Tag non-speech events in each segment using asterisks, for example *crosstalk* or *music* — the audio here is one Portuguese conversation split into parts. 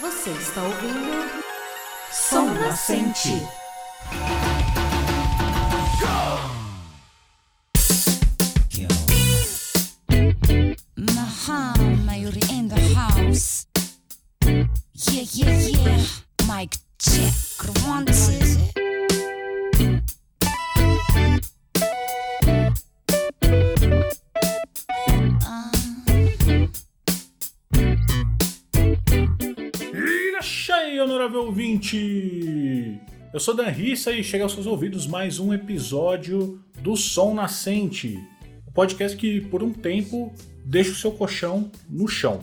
Você está ouvindo Som Nascente. Eu sou Dan Rissa e chega aos seus ouvidos mais um episódio do Som Nascente, o podcast que por um tempo deixa o seu colchão no chão.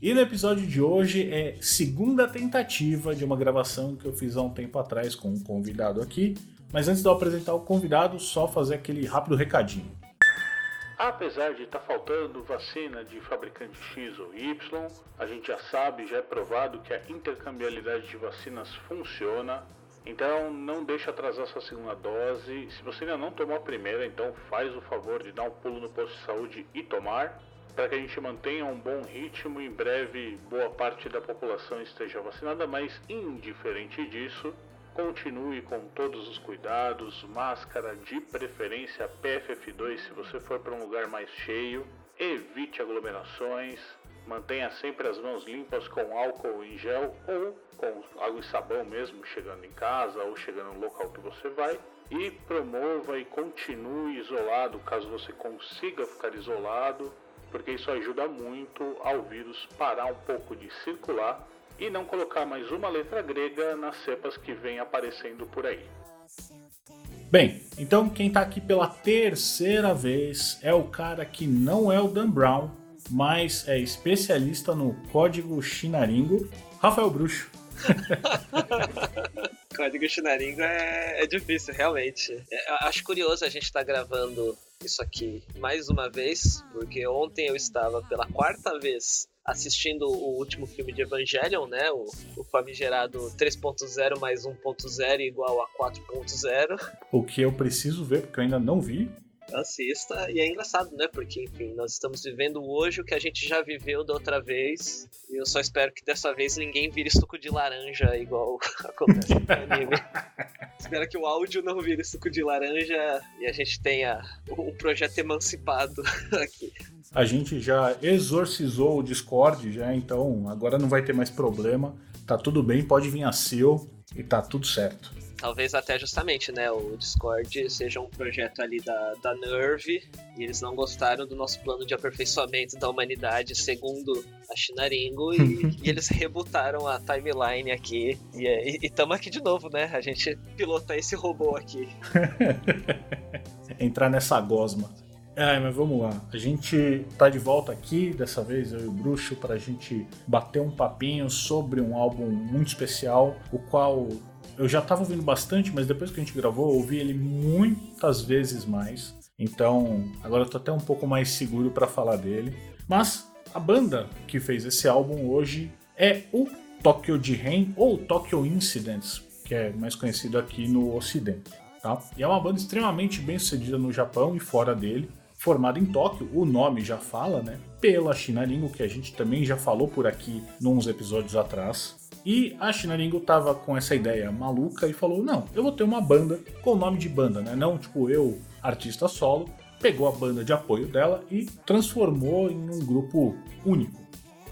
E no episódio de hoje é segunda tentativa de uma gravação que eu fiz há um tempo atrás com um convidado aqui, mas antes de eu apresentar o convidado, só fazer aquele rápido recadinho. Apesar de estar faltando vacina de fabricante X ou Y, a gente já sabe, já é provado que a intercambiabilidade de vacinas funciona. Então não deixe atrasar sua segunda dose. Se você ainda não tomou a primeira, então faz o favor de dar um pulo no posto de saúde e tomar, para que a gente mantenha um bom ritmo. Em breve, boa parte da população esteja vacinada, mas indiferente disso, Continue com todos os cuidados, máscara de preferência PFF2 se você for para um lugar mais cheio, evite aglomerações, mantenha sempre as mãos limpas com álcool em gel ou com água e sabão mesmo chegando em casa ou chegando no local que você vai e promova e continue isolado caso você consiga ficar isolado, porque isso ajuda muito ao vírus parar um pouco de circular e não colocar mais uma letra grega nas cepas que vem aparecendo por aí. Bem, então quem está aqui pela terceira vez é o cara que não é o Dan Brown, mas é especialista no código chinaringo, Rafael Bruxo. *laughs* Código chinaringo é, é difícil, realmente. É, acho curioso a gente estar gravando isso aqui mais uma vez, porque ontem eu estava pela quarta vez assistindo o último filme de Evangelion, né? O, o famigerado 3.0 mais 1.0 igual a 4.0. O que eu preciso ver, porque eu ainda não vi. Assista, e é engraçado, né? Porque, enfim, nós estamos vivendo hoje o que a gente já viveu da outra vez. E eu só espero que dessa vez ninguém vire suco de laranja igual *laughs* acontece no anime. *laughs* espero que o áudio não vire suco de laranja e a gente tenha um projeto emancipado *laughs* aqui. A gente já exorcizou o Discord, já, então agora não vai ter mais problema. Tá tudo bem, pode vir a seu e tá tudo certo. Talvez até justamente, né, o Discord seja um projeto ali da, da Nerve e eles não gostaram do nosso plano de aperfeiçoamento da humanidade segundo a Chinaringo e, *laughs* e eles rebutaram a timeline aqui e estamos aqui de novo, né? A gente pilota esse robô aqui. *laughs* Entrar nessa gosma. É, mas vamos lá. A gente tá de volta aqui, dessa vez eu e o Bruxo, pra gente bater um papinho sobre um álbum muito especial, o qual eu já tava ouvindo bastante, mas depois que a gente gravou, eu ouvi ele muitas vezes mais. Então, agora eu tô até um pouco mais seguro para falar dele. Mas a banda que fez esse álbum hoje é o Tokyo Jihen ou Tokyo Incidents, que é mais conhecido aqui no ocidente. Tá? E é uma banda extremamente bem sucedida no Japão e fora dele formada em Tóquio, o nome já fala, né? Pela Chinaringo, que a gente também já falou por aqui nos episódios atrás. E a Chinaringo tava com essa ideia maluca e falou: não, eu vou ter uma banda com o nome de banda, né? Não tipo eu, artista solo. Pegou a banda de apoio dela e transformou em um grupo único.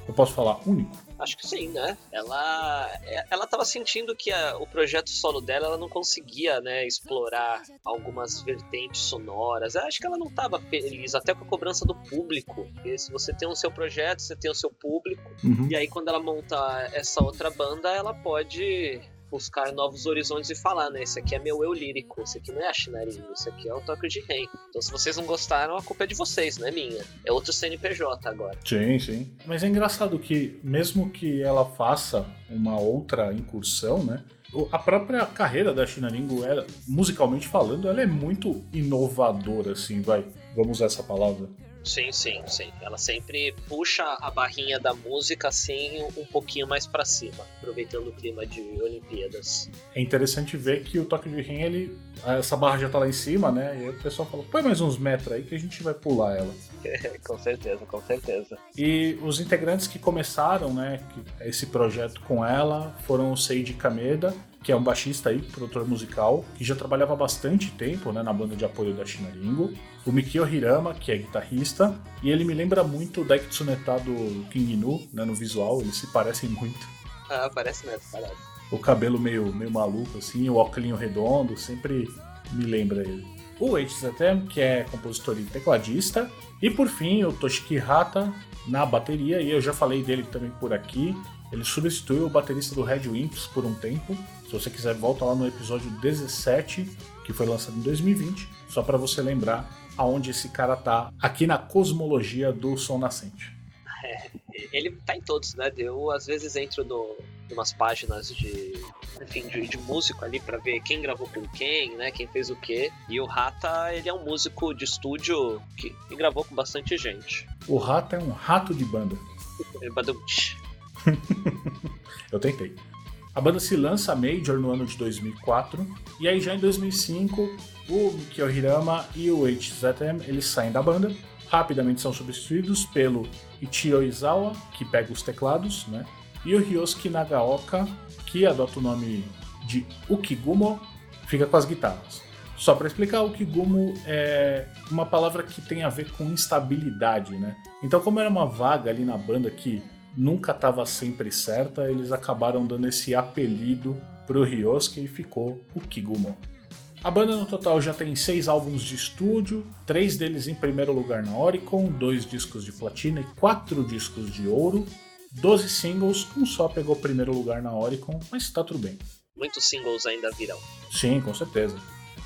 Eu posso falar único? Acho que sim, né? Ela ela tava sentindo que a, o projeto solo dela ela não conseguia, né, explorar algumas vertentes sonoras. Eu acho que ela não tava feliz até com a cobrança do público. Porque se você tem o seu projeto, você tem o seu público. Uhum. E aí quando ela monta essa outra banda, ela pode buscar novos horizontes e falar, né? Esse aqui é meu eu lírico, esse aqui não é a Chinarinho, esse aqui é o Tokyo de Rei. Então se vocês não gostaram, a culpa é de vocês, não é minha. É outro CNPJ agora. Sim, sim. Mas é engraçado que, mesmo que ela faça uma outra incursão, né? A própria carreira da Chinaringo, ela, musicalmente falando, ela é muito inovadora, assim, vai. Vamos usar essa palavra. Sim, sim, sim. Ela sempre puxa a barrinha da música assim um pouquinho mais para cima, aproveitando o clima de Olimpíadas. É interessante ver que o Toque de Ren, ele, essa barra já tá lá em cima, né? E aí o pessoal falou: põe mais uns metros aí que a gente vai pular ela. *laughs* com certeza, com certeza. E os integrantes que começaram, né, esse projeto com ela foram o Seiji Kameda, que é um baixista aí, produtor musical, que já trabalhava há bastante tempo né, na banda de apoio da Shinaringo. O Mikio Hirama, que é guitarrista, e ele me lembra muito o Daiki Tsuneta do King Nu, né, no visual, eles se parecem muito. Ah, parece mesmo, parece. O cabelo meio, meio maluco, assim, o óculos redondo, sempre me lembra ele. O HZM, que é compositor e tecladista. E por fim, o Toshiki Hata na bateria, e eu já falei dele também por aqui. Ele substituiu o baterista do Red Wimps por um tempo. Se você quiser, volta lá no episódio 17, que foi lançado em 2020, só para você lembrar aonde esse cara tá aqui na cosmologia do som nascente. É, ele tá em todos, né? Eu às vezes entro no, umas páginas de, enfim, de, de músico ali para ver quem gravou com quem, né? Quem fez o quê. E o Rata, ele é um músico de estúdio que, que gravou com bastante gente. O Rata é um rato de banda. Badumtch. *laughs* Eu tentei. A banda se lança Major no ano de 2004 e aí já em 2005 o Mikio Hirama e o HZM eles saem da banda, rapidamente são substituídos pelo Ichiro Izawa, que pega os teclados, né? E o Ryosuke Nagaoka, que adota o nome de Ukigumo, fica com as guitarras. Só para explicar, o Kigumo é uma palavra que tem a ver com instabilidade, né? Então, como era uma vaga ali na banda que nunca estava sempre certa, eles acabaram dando esse apelido pro Ryosuke e ficou o Kigumo. A banda no total já tem seis álbuns de estúdio, três deles em primeiro lugar na Oricon, dois discos de platina e quatro discos de ouro, 12 singles, um só pegou primeiro lugar na Oricon, mas tá tudo bem. Muitos singles ainda virão. Sim, com certeza.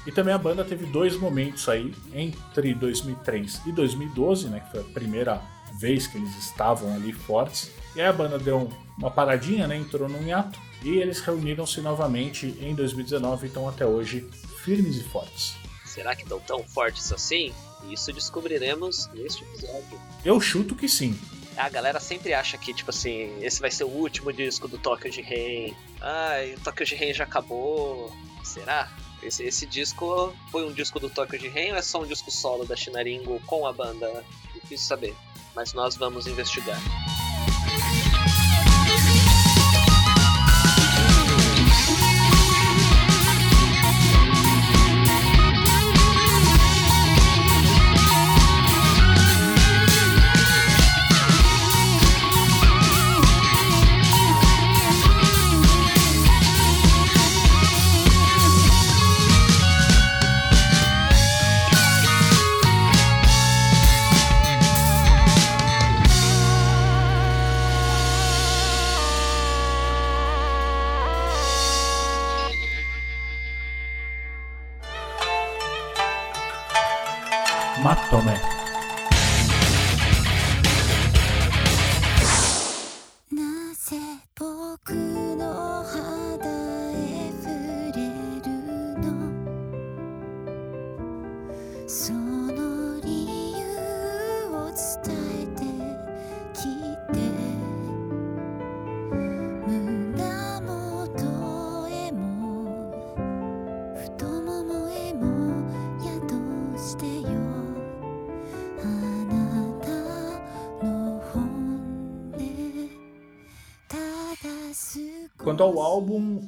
E também a banda teve dois momentos aí entre 2003 e 2012, né, que foi a primeira vez que eles estavam ali fortes. E aí a banda deu uma paradinha, né, entrou num hiato e eles reuniram-se novamente em 2019 e estão até hoje firmes e fortes. Será que estão tão fortes assim? Isso descobriremos neste episódio. Eu chuto que sim. A galera sempre acha que, tipo assim, esse vai ser o último disco do Tokyo de Rain. Ai, o Tokyo de Rain já acabou. Será? Esse, esse disco foi um disco do Tokyo de Rain ou é só um disco solo da Shinaringo com a banda? Difícil saber. Mas nós vamos investigar.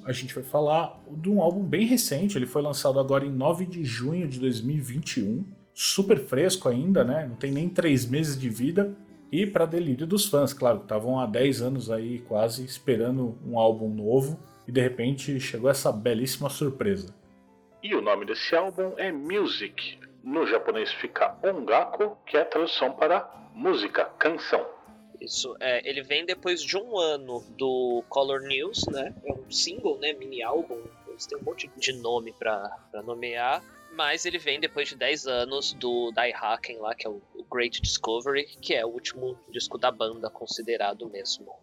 A gente vai falar de um álbum bem recente. Ele foi lançado agora em 9 de junho de 2021. Super fresco ainda, né? Não tem nem três meses de vida. E para delírio dos fãs, claro, estavam há 10 anos aí quase esperando um álbum novo. E de repente chegou essa belíssima surpresa. E o nome desse álbum é Music. No japonês fica Ongaku, que é a tradução para música, canção. Isso, é, ele vem depois de um ano do Color News, né? É um single, né? Mini álbum. Eles têm um monte de nome pra nomear. Mas ele vem depois de 10 anos do Daihaken lá, que é o, o Great Discovery, que é o último disco da banda considerado mesmo.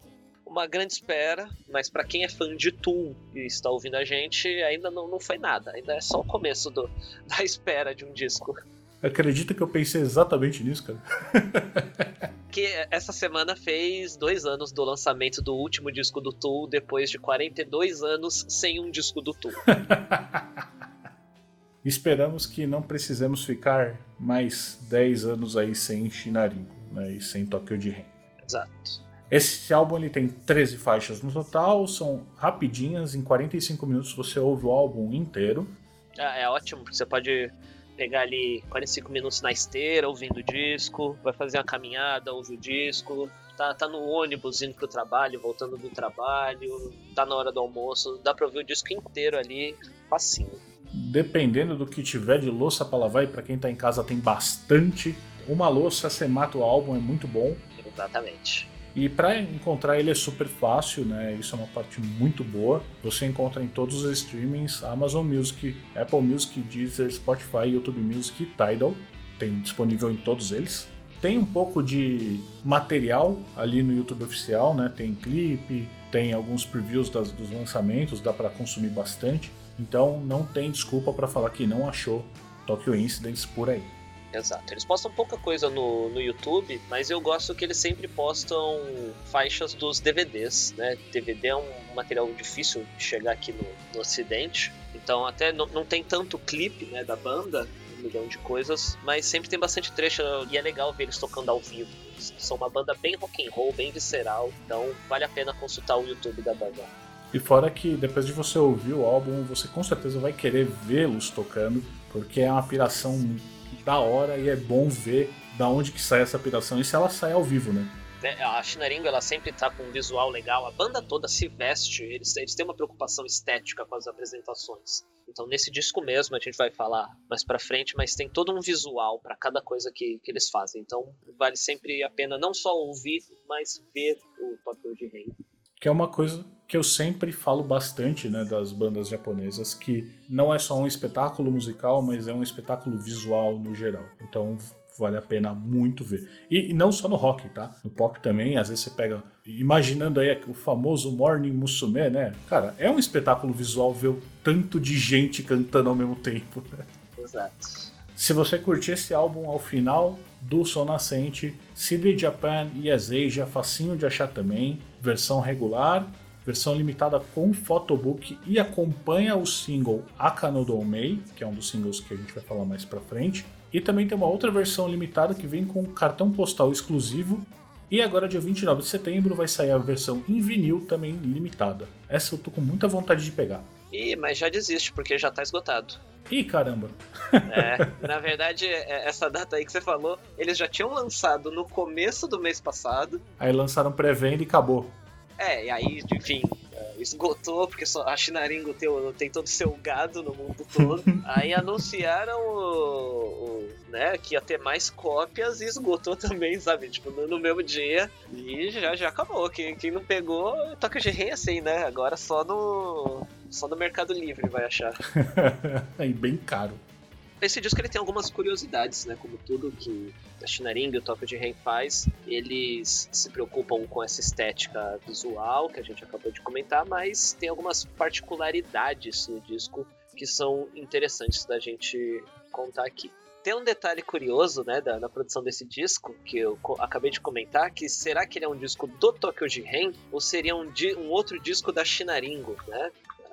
Uma grande espera, mas pra quem é fã de Tool e está ouvindo a gente, ainda não, não foi nada. Ainda é só o começo do, *laughs* da espera de um disco. Acredita que eu pensei exatamente nisso, cara? *laughs* que essa semana fez dois anos do lançamento do último disco do Tool, depois de 42 anos sem um disco do Tool. *laughs* Esperamos que não precisemos ficar mais 10 anos aí sem Shinaringo né, e sem Tokyo de Ren. Exato. Esse álbum ele tem 13 faixas no total, são rapidinhas, em 45 minutos você ouve o álbum inteiro. É, é ótimo, porque você pode pegar ali 45 minutos na esteira ouvindo o disco, vai fazer uma caminhada, ouve o disco, tá, tá no ônibus indo pro trabalho, voltando do trabalho, tá na hora do almoço, dá pra ouvir o disco inteiro ali, facinho. Dependendo do que tiver de louça para lavar, e pra quem tá em casa tem bastante, uma louça você mata o álbum, é muito bom. Exatamente. E para encontrar ele é super fácil, né? Isso é uma parte muito boa. Você encontra em todos os streamings, Amazon Music, Apple Music, Deezer, Spotify, YouTube Music e Tidal. Tem disponível em todos eles. Tem um pouco de material ali no YouTube oficial, né? Tem clipe, tem alguns previews das, dos lançamentos, dá para consumir bastante. Então não tem desculpa para falar que não achou Tokyo Incidents por aí. Exato. Eles postam pouca coisa no, no YouTube, mas eu gosto que eles sempre postam faixas dos DVDs, né? DVD é um material difícil de chegar aqui no, no Ocidente, então até não, tem tanto clipe né, da banda, um milhão de coisas, mas sempre tem bastante trecho e é legal ver eles tocando ao vivo. São uma banda bem rock and roll, bem visceral, então vale a pena consultar o YouTube da banda. E fora que depois de você ouvir o álbum, você com certeza vai querer vê-los tocando, porque é uma piração da hora e é bom ver da onde que sai essa piração e se ela sai ao vivo, né? É, a Shinaringo ela sempre tá com um visual legal, a banda toda se veste, eles, eles têm uma preocupação estética com as apresentações. Então nesse disco mesmo a gente vai falar mais para frente, mas tem todo um visual para cada coisa que, que eles fazem. Então vale sempre a pena não só ouvir, mas ver o Tokyo de Rei. Que é uma coisa que eu sempre falo bastante né, das bandas japonesas, que não é só um espetáculo musical, mas é um espetáculo visual no geral. Então vale a pena muito ver. E, e, não só no rock, tá? No pop também, às vezes você pega. Imaginando aí o famoso Morning Musume, né? Cara, é um espetáculo visual ver o tanto de gente cantando ao mesmo tempo. Né? Exato. Se você curtir esse álbum ao final do Sol Nascente, CD Japan e Asia, facinho de achar também, versão regular versão limitada com photobook e acompanha o single Akano Mei, que é um dos singles que a gente vai falar mais pra frente. E também tem uma outra versão limitada que vem com cartão postal exclusivo. E agora, dia 29 de setembro, vai sair a versão em vinil também limitada. Essa eu tô com muita vontade de pegar. Ih, mas já desiste, porque já tá esgotado. Ih, caramba! *laughs* É, na verdade, é, essa data aí que você falou, eles já tinham lançado no começo do mês passado. Aí lançaram pré-venda e acabou. É, e aí, enfim, é, esgotou, porque só a Chinaringo tem, tem todo o seu gado no mundo todo. *laughs* aí anunciaram o, o, né, que ia ter mais cópias e esgotou também, sabe? Tipo, no, no mesmo dia. E já, já acabou. Quem, quem não pegou, toca de rei assim, né? Agora só no. Só no Mercado Livre vai achar. *laughs* e bem caro. Esse disco ele tem algumas curiosidades, né? Como tudo que a Shinaring e o Tokyo de faz, eles se preocupam com essa estética visual que a gente acabou de comentar, mas tem algumas particularidades no disco que são interessantes da gente contar aqui. Tem um detalhe curioso, né, da, produção desse disco, que eu acabei de comentar, que será que ele é um disco do Tokyo Jiren ou seria um, um outro disco da Shinaringo, né?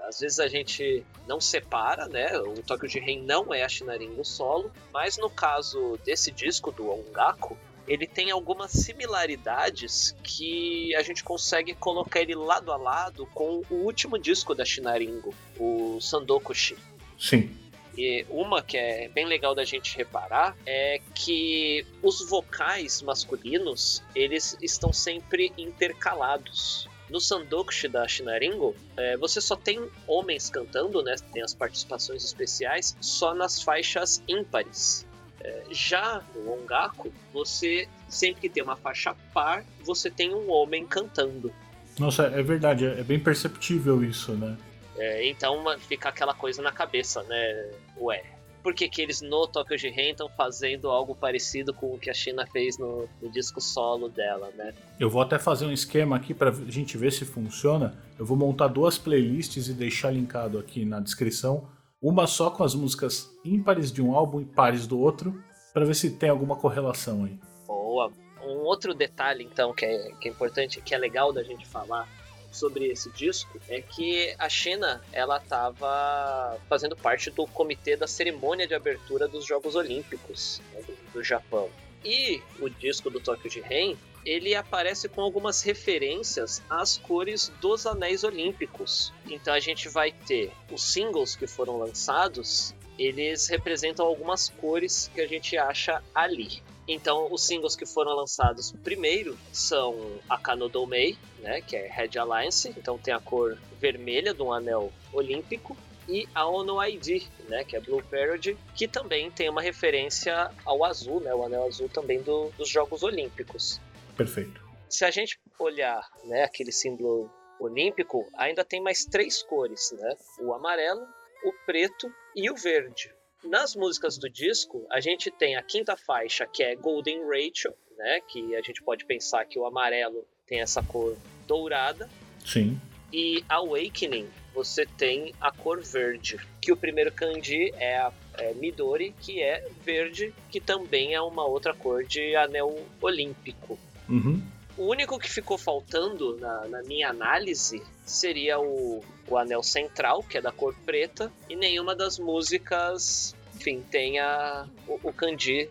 Às vezes a gente não separa, né? O Tokyo Jiren não é a Shinaringo solo, mas no caso desse disco do Ongaku, ele tem algumas similaridades que a gente consegue colocar ele lado a lado com o último disco da Shinaringo, o Sandokushi. Sim. E uma que é bem legal da gente reparar é que os vocais masculinos eles estão sempre intercalados. No Sandokushi da Shinaringo, é, você só tem homens cantando, né? Tem as participações especiais só nas faixas ímpares. É, já no Ongaku, você sempre que tem uma faixa par, você tem um homem cantando. Nossa, é verdade, é bem perceptível isso, né? É, então fica aquela coisa na cabeça, né? Ué, por que, que eles no Tokyo Jiren estão fazendo algo parecido com o que a China fez no, no, disco solo dela, né? Eu vou até fazer um esquema aqui para a gente ver se funciona. Eu vou montar duas playlists e deixar linkado aqui na descrição. Uma só com as músicas ímpares de um álbum e pares do outro. Pra ver se tem alguma correlação aí. Boa. Um outro detalhe, então, que é, que é importante, que é legal da gente falar sobre esse disco, é que a China, ela estava fazendo parte do comitê da cerimônia de abertura dos Jogos Olímpicos né, do, Japão. E o disco do Tokyo de Ren, ele aparece com algumas referências às cores dos anéis olímpicos. Então a gente vai ter os singles que foram lançados, eles representam algumas cores que a gente acha ali. Então, os singles que foram lançados primeiro são a Kanodomei, né, que é Red Alliance, então tem a cor vermelha de um anel olímpico, e a Ono ID, né, que é Blue Parody, que também tem uma referência ao azul, né, o anel azul também do, dos Jogos Olímpicos. Perfeito. Se a gente olhar né, aquele símbolo olímpico, ainda tem mais três cores, né? O amarelo, o preto e o verde. Nas músicas do disco, a gente tem a quinta faixa, que é Golden Rachel, né? Que a gente pode pensar que o amarelo tem essa cor dourada. Sim. E Awakening, você tem a cor verde. Que o primeiro kanji é a é Midori, que é verde, que também é uma outra cor de anel olímpico. Uhum. O único que ficou faltando na, na minha análise seria o, o anel central, que é da cor preta, e nenhuma das músicas, enfim, tenha o, o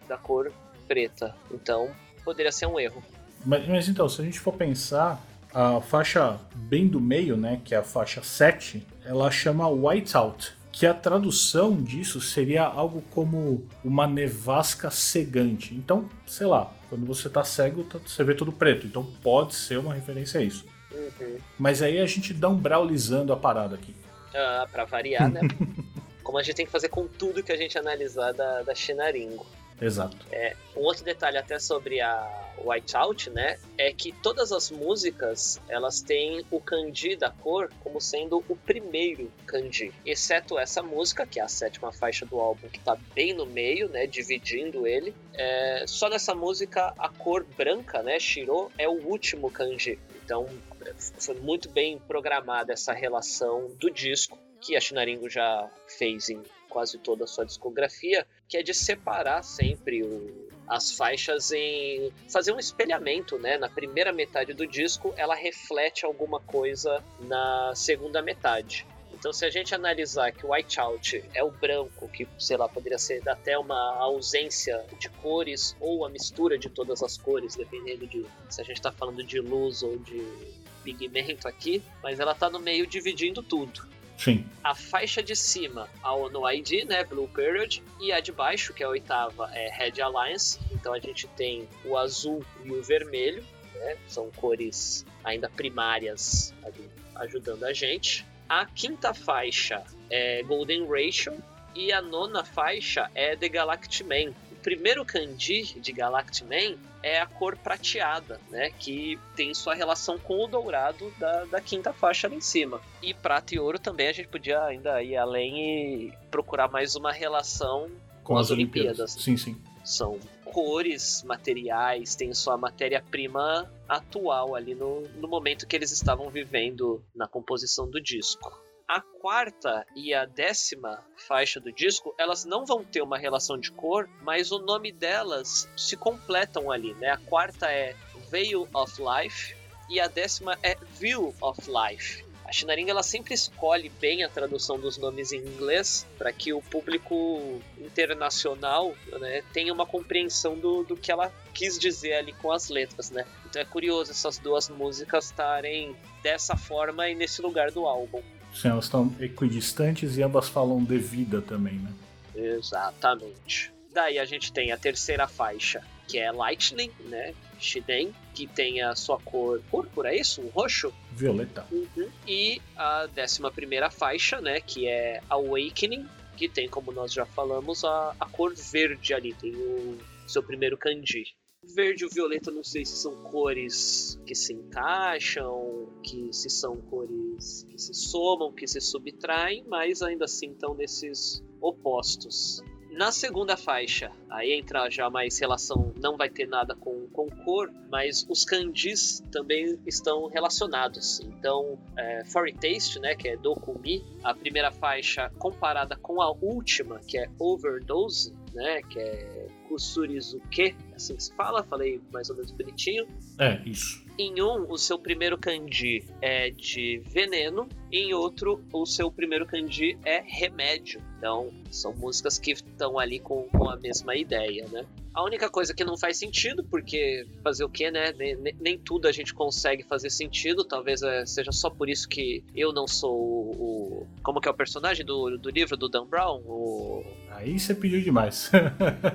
da cor preta. Então, poderia ser um erro. Mas, mas então, se a gente for pensar, a faixa bem do meio, né, que é a faixa 7, ela chama Whiteout, que a tradução disso seria algo como uma nevasca cegante. Então, sei lá, quando você tá cego, tá- você vê tudo preto. Então pode ser uma referência a isso. Uhum. Mas aí a gente dá um braulizando a parada aqui. Ah, pra variar, né? *laughs* Como a gente tem que fazer com tudo que a gente analisar da, da Shinaringo. Exato. Um outro detalhe até sobre a Whiteout, né, é que todas as músicas, elas têm o kanji da cor como sendo o primeiro kanji, exceto essa música, que é a sétima faixa do álbum, que tá bem no meio, né, dividindo ele. É, só nessa música, a cor branca, né, Shiro, é o último kanji. Então, é, foi muito bem programada essa relação do disco, que a Shinaringo já fez em quase toda a sua discografia, que é de separar sempre o- as faixas em fazer um espelhamento, né? Na primeira metade do disco, ela reflete alguma coisa na segunda metade. Então, se a gente analisar que o Whiteout é o branco, que, sei lá, poderia ser até uma ausência de cores ou a mistura de todas as cores, dependendo de se a gente está falando de luz ou de pigmento aqui, mas ela tá no meio dividindo tudo Sim. a faixa de cima, ONU ID, né, Blue Period, e a de baixo, que é a oitava, é Red Alliance. Então a gente tem o azul e o vermelho, né, são cores ainda primárias ali ajudando a gente. A quinta faixa é Golden Ratio e a nona faixa é The Galactic Man. O primeiro kanji de Galactic Man é a cor prateada, né? Que tem sua relação com o dourado da, da quinta faixa ali em cima. E prata e ouro também a gente podia ainda ir além e procurar mais uma relação Com as Olimpíadas. Sim, sim. são cores, materiais, tem sua matéria-prima atual ali no, no momento que eles estavam vivendo na composição do disco. A quarta e a décima faixa do disco, elas não vão ter uma relação de cor, mas o nome delas se completam ali, né? A quarta é Veil of Life e a décima é View of Life. A Shinaringa ela sempre escolhe bem a tradução dos nomes em inglês para que o público internacional né, tenha uma compreensão do, do que ela quis dizer ali com as letras, né? Então é curioso essas duas músicas estarem dessa forma e nesse lugar do álbum. Sim, elas estão equidistantes e ambas falam de vida também, né? Exatamente. Daí a gente tem a terceira faixa, que é Lightning, né? Shiden, que tem a sua cor púrpura, é isso? Um roxo? Violeta. E a décima primeira faixa, né? Que é Awakening, que tem, como nós já falamos, a, a cor verde ali, tem o seu primeiro kanji. Verde e o violeta, não sei se são cores que se encaixam, que se são cores que se somam, que se subtraem, mas ainda assim estão nesses opostos. Na segunda faixa, aí entra já mais relação, não vai ter nada com, com cor, mas os kanjis também estão relacionados. Então, é, Fairy Taste, né, que é Dokumi, a primeira faixa comparada com a última, que é Overdose, né, que é Surizuke, assim que se fala, falei mais ou menos bonitinho. É, isso. Em um, o seu primeiro kanji é de veneno, em outro, o seu primeiro kanji é remédio. Então, são músicas que estão ali com, com a mesma ideia, né? A única coisa que não faz sentido, porque fazer o quê, né? Nem, nem- tudo a gente consegue fazer sentido. Talvez é, seja só por isso que eu não sou o. o- como que é o personagem do, do livro do Dan Brown? O, Aí você pediu demais.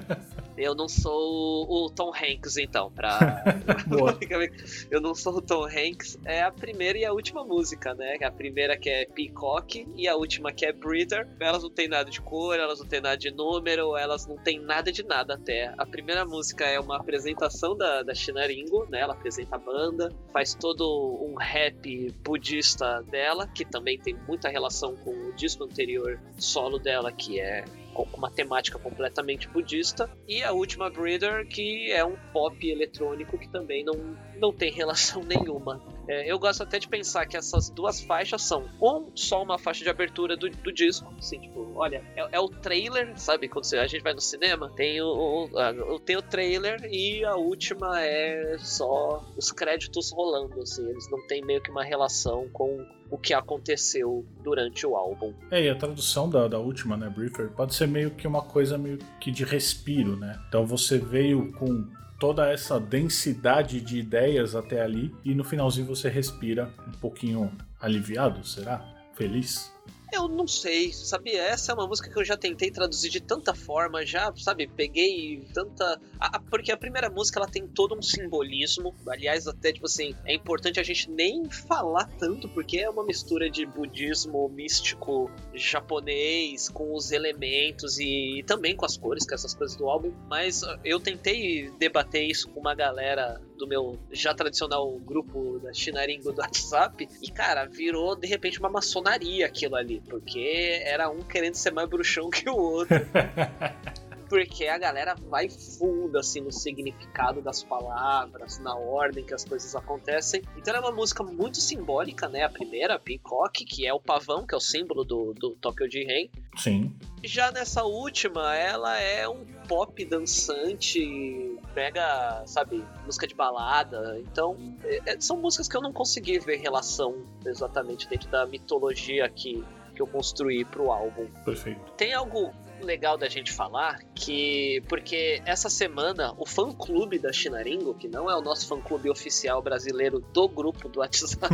*laughs* eu não sou o, Tom Hanks, então. Pra, *laughs* *laughs* eu não sou o Tom Hanks. É a primeira e a última música, né? A primeira que é Peacock e a última que é Breather. Elas não tem nada de cor, elas não tem nada de número, elas não tem nada de nada até. A primeira música é uma apresentação da, da Shinaringo, né? Ela apresenta a banda, faz todo um rap budista dela, que também tem muita relação com o disco anterior solo dela, que é com uma temática completamente budista. E a última Breather, que é um pop eletrônico que também não, não tem relação *laughs* nenhuma. É, eu gosto até de pensar que essas duas faixas são um só uma faixa de abertura do, do disco. Assim, tipo, olha, é, é o trailer, sabe? Quando a gente vai no cinema, tem o, o- tem o trailer e a última é só os créditos rolando, assim. Eles não têm meio que uma relação com o que aconteceu durante o álbum. É, e a tradução da, da última, né, Briefer, pode ser meio que uma coisa meio que de respiro, né? Então você veio com toda essa densidade de ideias até ali e no finalzinho você respira um pouquinho aliviado, será? Feliz? Eu não sei, sabe? Essa é uma música que eu já tentei traduzir de tanta forma, já, sabe? Peguei tanta. a- porque a primeira música ela tem todo um simbolismo. Aliás, até tipo assim, é importante a gente nem falar tanto, porque é uma mistura de budismo místico japonês com os elementos e, também com as cores, com essas coisas do álbum. Mas eu tentei debater isso com uma galera do meu já tradicional grupo da Shinaringo do WhatsApp. E, cara, virou de repente uma maçonaria aquilo ali. Porque era um querendo ser mais bruxão que o outro. *laughs* Porque a galera vai fundo assim no significado das palavras, na ordem que as coisas acontecem. Então é uma música muito simbólica, né? A primeira, Peacock, que é o pavão, que é o símbolo do, do Tokyo Jiren. Sim. Já nessa última, ela é um pop dançante, pega, sabe, música de balada. Então, é- é- são músicas que eu não consegui ver relação exatamente dentro da mitologia que, que eu construí pro álbum. Perfeito. Tem algo legal da gente falar que porque essa semana o fã clube da Shinaringo, que não é o nosso fã clube oficial brasileiro do grupo do WhatsApp,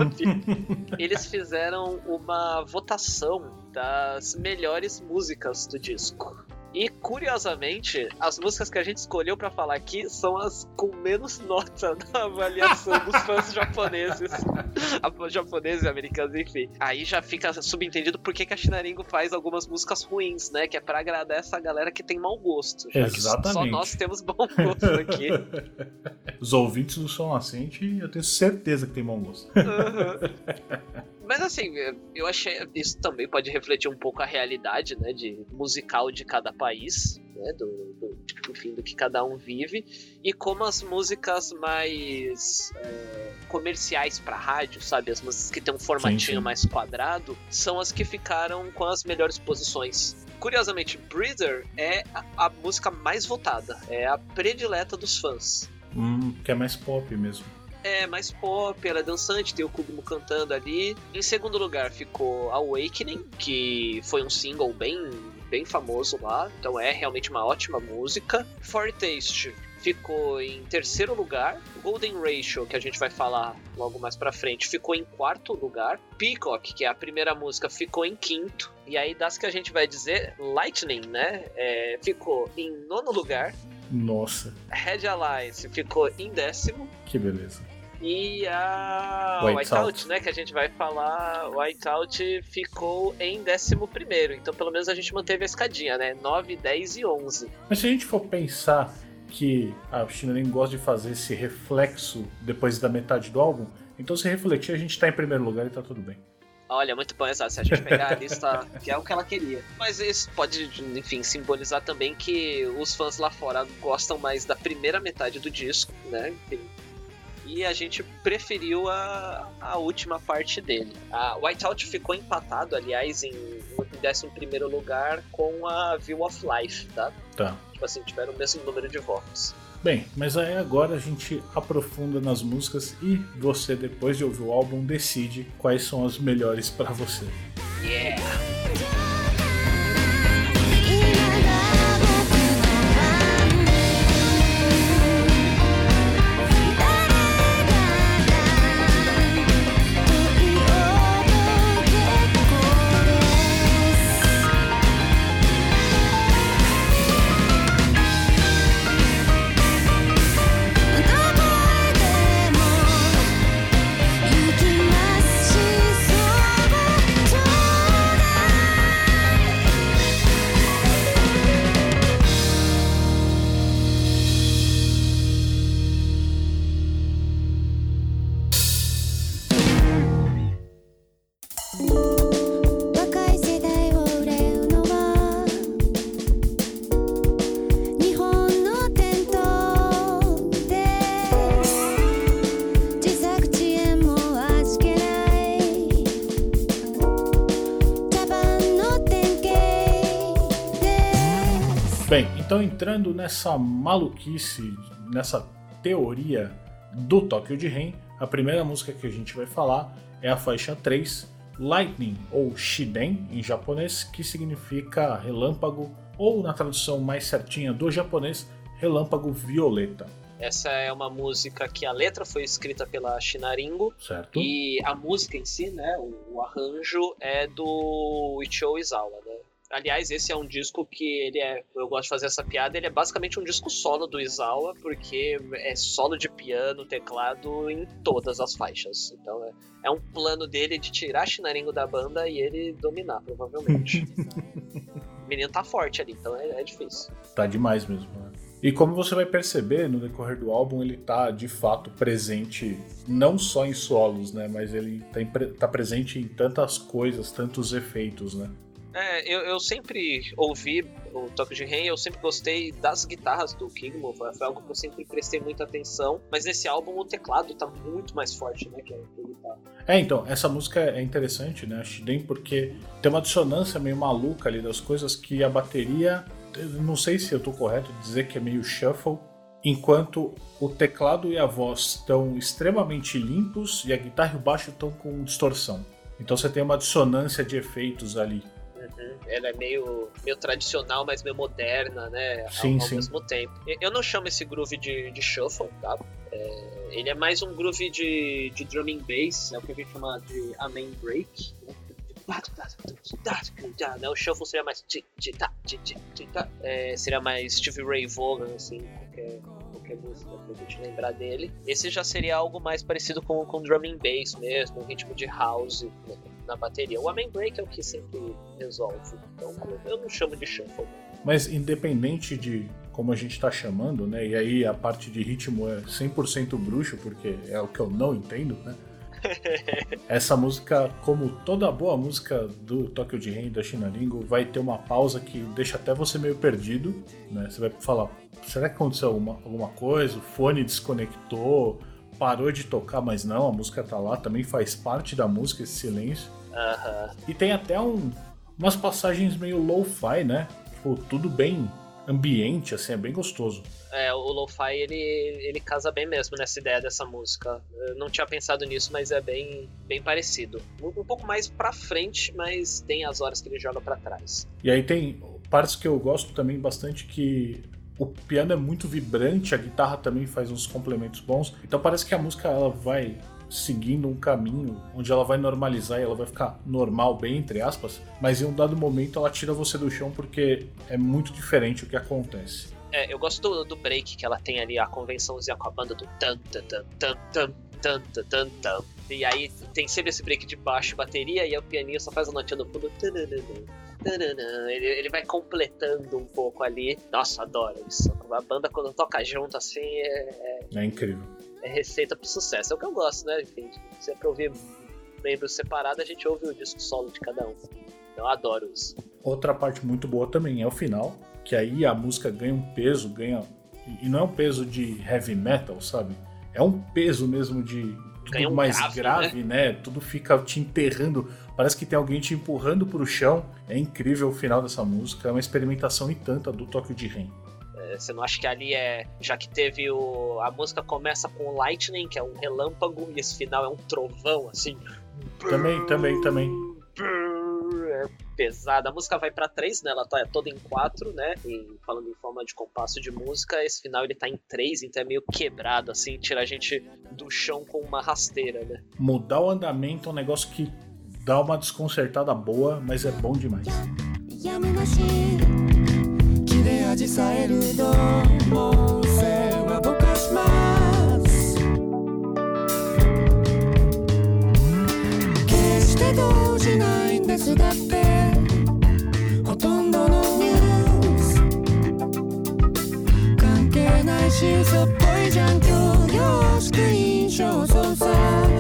*laughs* eles fizeram uma votação das melhores músicas do disco. E curiosamente, as músicas que a gente escolheu pra falar aqui são as com menos nota *laughs* na avaliação dos fãs *laughs* japoneses. Japoneses e americanos, enfim. Aí já fica subentendido por que que a Shinaringo faz algumas músicas ruins, né? Que é pra agradar essa galera que tem mau gosto. já que Só Exatamente. nós temos bom gosto aqui. Os ouvintes do Som Nascente, eu tenho certeza que tem bom gosto. *laughs* Mas assim, eu achei isso também pode refletir um pouco a realidade, né, de musical de cada país, né, do, do enfim, do que cada um vive e como as músicas mais é, comerciais pra rádio, sabe, as músicas que tem um formatinho Sim, sim. mais quadrado, são as que ficaram com as melhores posições. Curiosamente, Breather é a, a música mais votada, é a predileta dos fãs. Hum, que é mais pop mesmo. É mais pop, ela é dançante, tem o Kugumo cantando ali. Em segundo lugar ficou Awakening, que foi um single bem, bem famoso lá, então é realmente uma ótima música. For Taste ficou em terceiro lugar. Golden Ratio, que a gente vai falar logo mais pra frente, ficou em quarto lugar. Peacock, que é a primeira música, ficou em quinto. E aí, das que a gente vai dizer, Lightning, né? é, ficou em nono lugar. Nossa, Red Alliance ficou em décimo. que beleza. E a Whiteout. Né, que a gente vai falar, Whiteout ficou em 11 primeiro, então pelo menos a gente manteve a escadinha, né, 9, 10 e 11. Mas se a gente for pensar que a Shinarin gosta de fazer esse reflexo depois da metade do álbum, então se refletir a gente tá em primeiro lugar e tá tudo bem. Olha, muito bom, exato, se a gente pegar a *laughs* lista, que é o que ela queria. Mas isso pode, enfim, simbolizar também que os fãs lá fora gostam mais da primeira metade do disco, né, enfim. E a gente preferiu a, a última parte dele. A Whiteout ficou empatado, aliás, em, em 11 lugar com a View of Life, tá? Tá. tipo assim, tiveram o mesmo número de votos. Bem, mas aí agora a gente aprofunda nas músicas e você, depois de ouvir o álbum, decide quais são as melhores para você. Yeah! Então entrando nessa maluquice, nessa teoria do Tóquio de Ren, a primeira música que a gente vai falar é a faixa 3, Lightning, ou Shiden em japonês, que significa relâmpago, ou na tradução mais certinha do japonês, relâmpago violeta, Essa é uma música que a letra foi escrita pela Shinaringo certo? e a música em si, né, o, arranjo é do Ichio Izawa, né? Aliás, esse é um disco que ele é, eu gosto de fazer essa piada, ele é basicamente um disco solo do Izawa, porque é solo de piano, teclado em todas as faixas. Então é, é um plano dele de tirar Shinaringo da banda e ele dominar, provavelmente. *laughs* o menino tá forte ali, então é, é difícil. Tá demais mesmo. Né? E como você vai perceber no decorrer do álbum, ele tá de fato presente não só em solos, né? Mas ele tá, tá presente em tantas coisas, tantos efeitos, né? É, eu, eu sempre ouvi o Toque de Ren, eu sempre gostei das guitarras do Kingmo, foi foi algo que eu sempre prestei muita atenção, mas nesse álbum o teclado tá muito mais forte, né, que a guitarra. É, então, essa música é interessante, né, Shiden, porque tem uma dissonância meio maluca ali das coisas que a bateria, não sei se eu tô correto de dizer que é meio shuffle, enquanto o teclado e a voz estão extremamente limpos e a guitarra e o baixo estão com distorção. Então você tem uma dissonância de efeitos ali. Uhum. Ela é meio, meio tradicional, mas meio moderna, né, ao, Sim, ao sim. mesmo tempo. Eu- não chamo esse groove de, de shuffle, tá? É, ele é mais um groove de, de drumming bass, é o que a gente chama de amen break, né? Né? O shuffle seria mais. É, seria mais Stevie Ray Vaughan, assim, qualquer, qualquer música pra gente lembrar dele. Esse já seria algo mais parecido com, com drumming bass mesmo, um ritmo de house né, na bateria. O amen break é o que sempre resolve. Então eu não chamo de shuffle. Mas independente de como a gente tá chamando, né, e aí a parte de ritmo é 100% bruxo, porque é o que eu não entendo, né? *laughs* Essa música, como toda boa música do Tokyo de Rain da Shinaringo, vai ter uma pausa que deixa até você meio perdido, né? Você vai falar, será que aconteceu alguma, alguma coisa? O fone desconectou, parou de tocar, mas não, a música tá lá, também faz parte da música esse silêncio. E tem até um, umas passagens meio lo-fi, né? Tipo, tudo bem ambiente, assim, é bem gostoso. É, o lo-fi ele, ele casa bem mesmo nessa ideia dessa música. Eu não tinha pensado nisso, mas é bem, bem parecido. Um, um pouco mais pra frente, mas tem as horas que ele joga pra trás. E aí tem partes que eu gosto também bastante que o piano é muito vibrante, a guitarra também faz uns complementos bons. Então parece que a música ela vai seguindo um caminho onde ela vai normalizar e ela vai ficar normal, bem entre aspas, mas em um dado momento ela tira você do chão porque é muito diferente o que acontece. É, eu gosto do, do break que ela tem ali, a convençãozinha com a banda do tan tan tan tan tan tan tan tan. E aí tem sempre esse break de baixo, bateria, e o pianinho só faz a notinha no fundo. Ele, ele vai completando um pouco ali. Nossa, adoro isso. A banda quando toca junto assim. É, é, é incrível é receita pro sucesso. É o que eu gosto, né? Enfim, se é pra ouvir membros separados, a gente ouve o disco solo de cada um. Eu adoro isso. Outra parte muito boa também é o final, que aí a música ganha um peso, ganha. E não é um peso de heavy metal, sabe? É um peso mesmo de tudo um mais grave, grave, né? Tudo fica te enterrando. Parece que tem alguém te empurrando pro chão. É incrível o final dessa música, é uma experimentação e tanta do Tóquio de Ren. Você não acha que ali é. Já que teve o. A música começa com lightning, que é um relâmpago, e esse final é um trovão, assim. Também, também, também. É pesada. A música vai pra três, né? Ela tá toda em quatro, né? E falando em forma de compasso de música, esse final ele tá em três, então é meio quebrado, assim, tira a gente do chão com uma rasteira, né? Mudar o andamento é um negócio que dá uma desconcertada boa, mas é bom demais. やむなし切れ味さえるどうもせはぼかします。決して動じないんですだって。ほとんどのニュース。関係ないし嘘っぽいじゃん今日よろしく印象操作。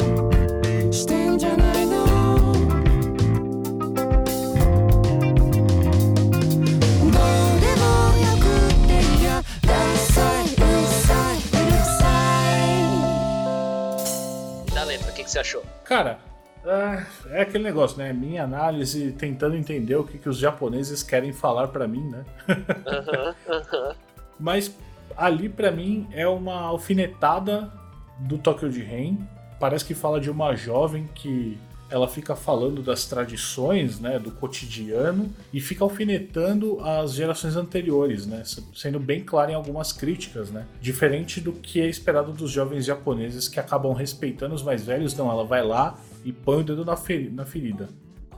Que, você achou? Cara, é, é aquele negócio, né? Minha análise tentando entender o que, que os japoneses querem falar pra mim, né? Mas ali pra mim é uma alfinetada do Tokyo de Ren. Parece que fala de uma jovem que ela fica falando das tradições, né, do cotidiano e fica alfinetando as gerações anteriores, né, sendo bem clara em algumas críticas, né, diferente do que é esperado dos jovens japoneses que acabam respeitando os mais velhos. Não, ela vai lá e põe o dedo na, feri- na ferida.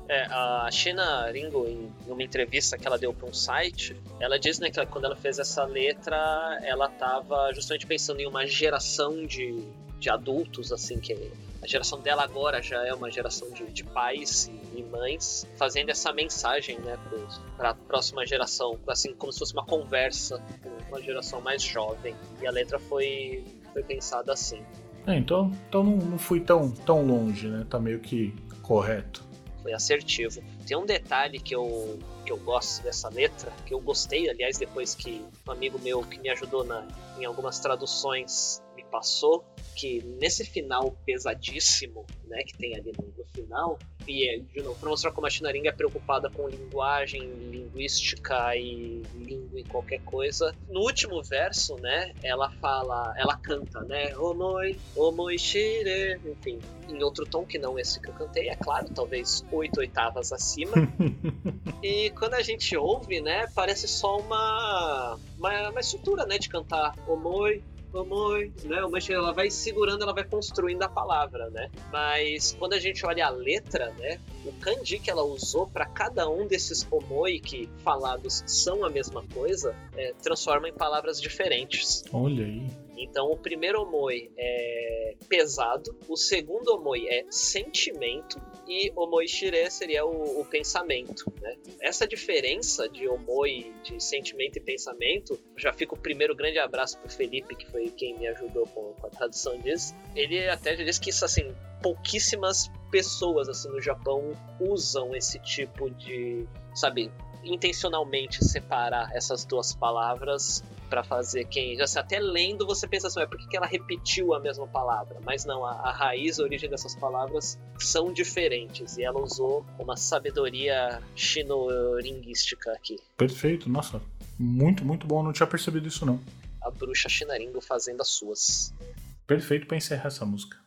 É, a Shina Ringo, em uma entrevista que ela deu para um site, ela diz né, que quando ela fez essa letra, ela estava justamente pensando em uma geração de, de adultos, assim, que a geração dela agora já é uma geração de, de pais e, e mães, fazendo essa mensagem né, para a próxima geração, assim, como se fosse uma conversa com uma geração mais jovem. E a letra foi, foi pensada assim. É, então, então não, não fui tão, tão longe, né? Tá meio que correto. foi assertivo. Tem um detalhe que eu, que eu gosto dessa letra, que eu gostei, aliás, depois que um amigo meu que me ajudou na, em algumas traduções passou, que nesse final pesadíssimo, né, que tem ali no, final, e é, de novo, pra mostrar como a Chinaringa é preocupada com linguagem, linguística e língua e qualquer coisa. No último verso, né, ela fala, ela canta, né, omoi, omoi shire, enfim, em outro tom que não esse que eu cantei, é claro, talvez oito oitavas acima. *laughs* e quando a gente ouve, né, parece só uma, uma, uma estrutura, né, de cantar omoi, omoi, né, ela vai segurando, ela vai construindo a palavra, né. Mas quando a gente olha a letra, né, o kanji que ela usou para cada um desses omoi que falados são a mesma coisa, é, transforma em palavras diferentes. Olha aí. Então, o primeiro omoi é pesado, o segundo omoi é sentimento e omoi shire seria o, o pensamento. Né? Essa diferença de omoi, de sentimento e pensamento, já fica o primeiro grande abraço pro Felipe, que foi quem me ajudou com, com a tradução disso. Ele até já disse que isso, assim, pouquíssimas pessoas assim no Japão usam esse tipo de, sabe, intencionalmente separar essas duas palavras para fazer quem. Assim, até lendo você pensa assim, é por que ela repetiu a mesma palavra? Mas não, a, a raiz, a origem dessas palavras são diferentes. E ela usou uma sabedoria chinoringuística aqui. Perfeito, nossa, muito, muito bom. Não tinha percebido isso, não. A bruxa chinaringo fazendo as suas. Perfeito para encerrar essa música.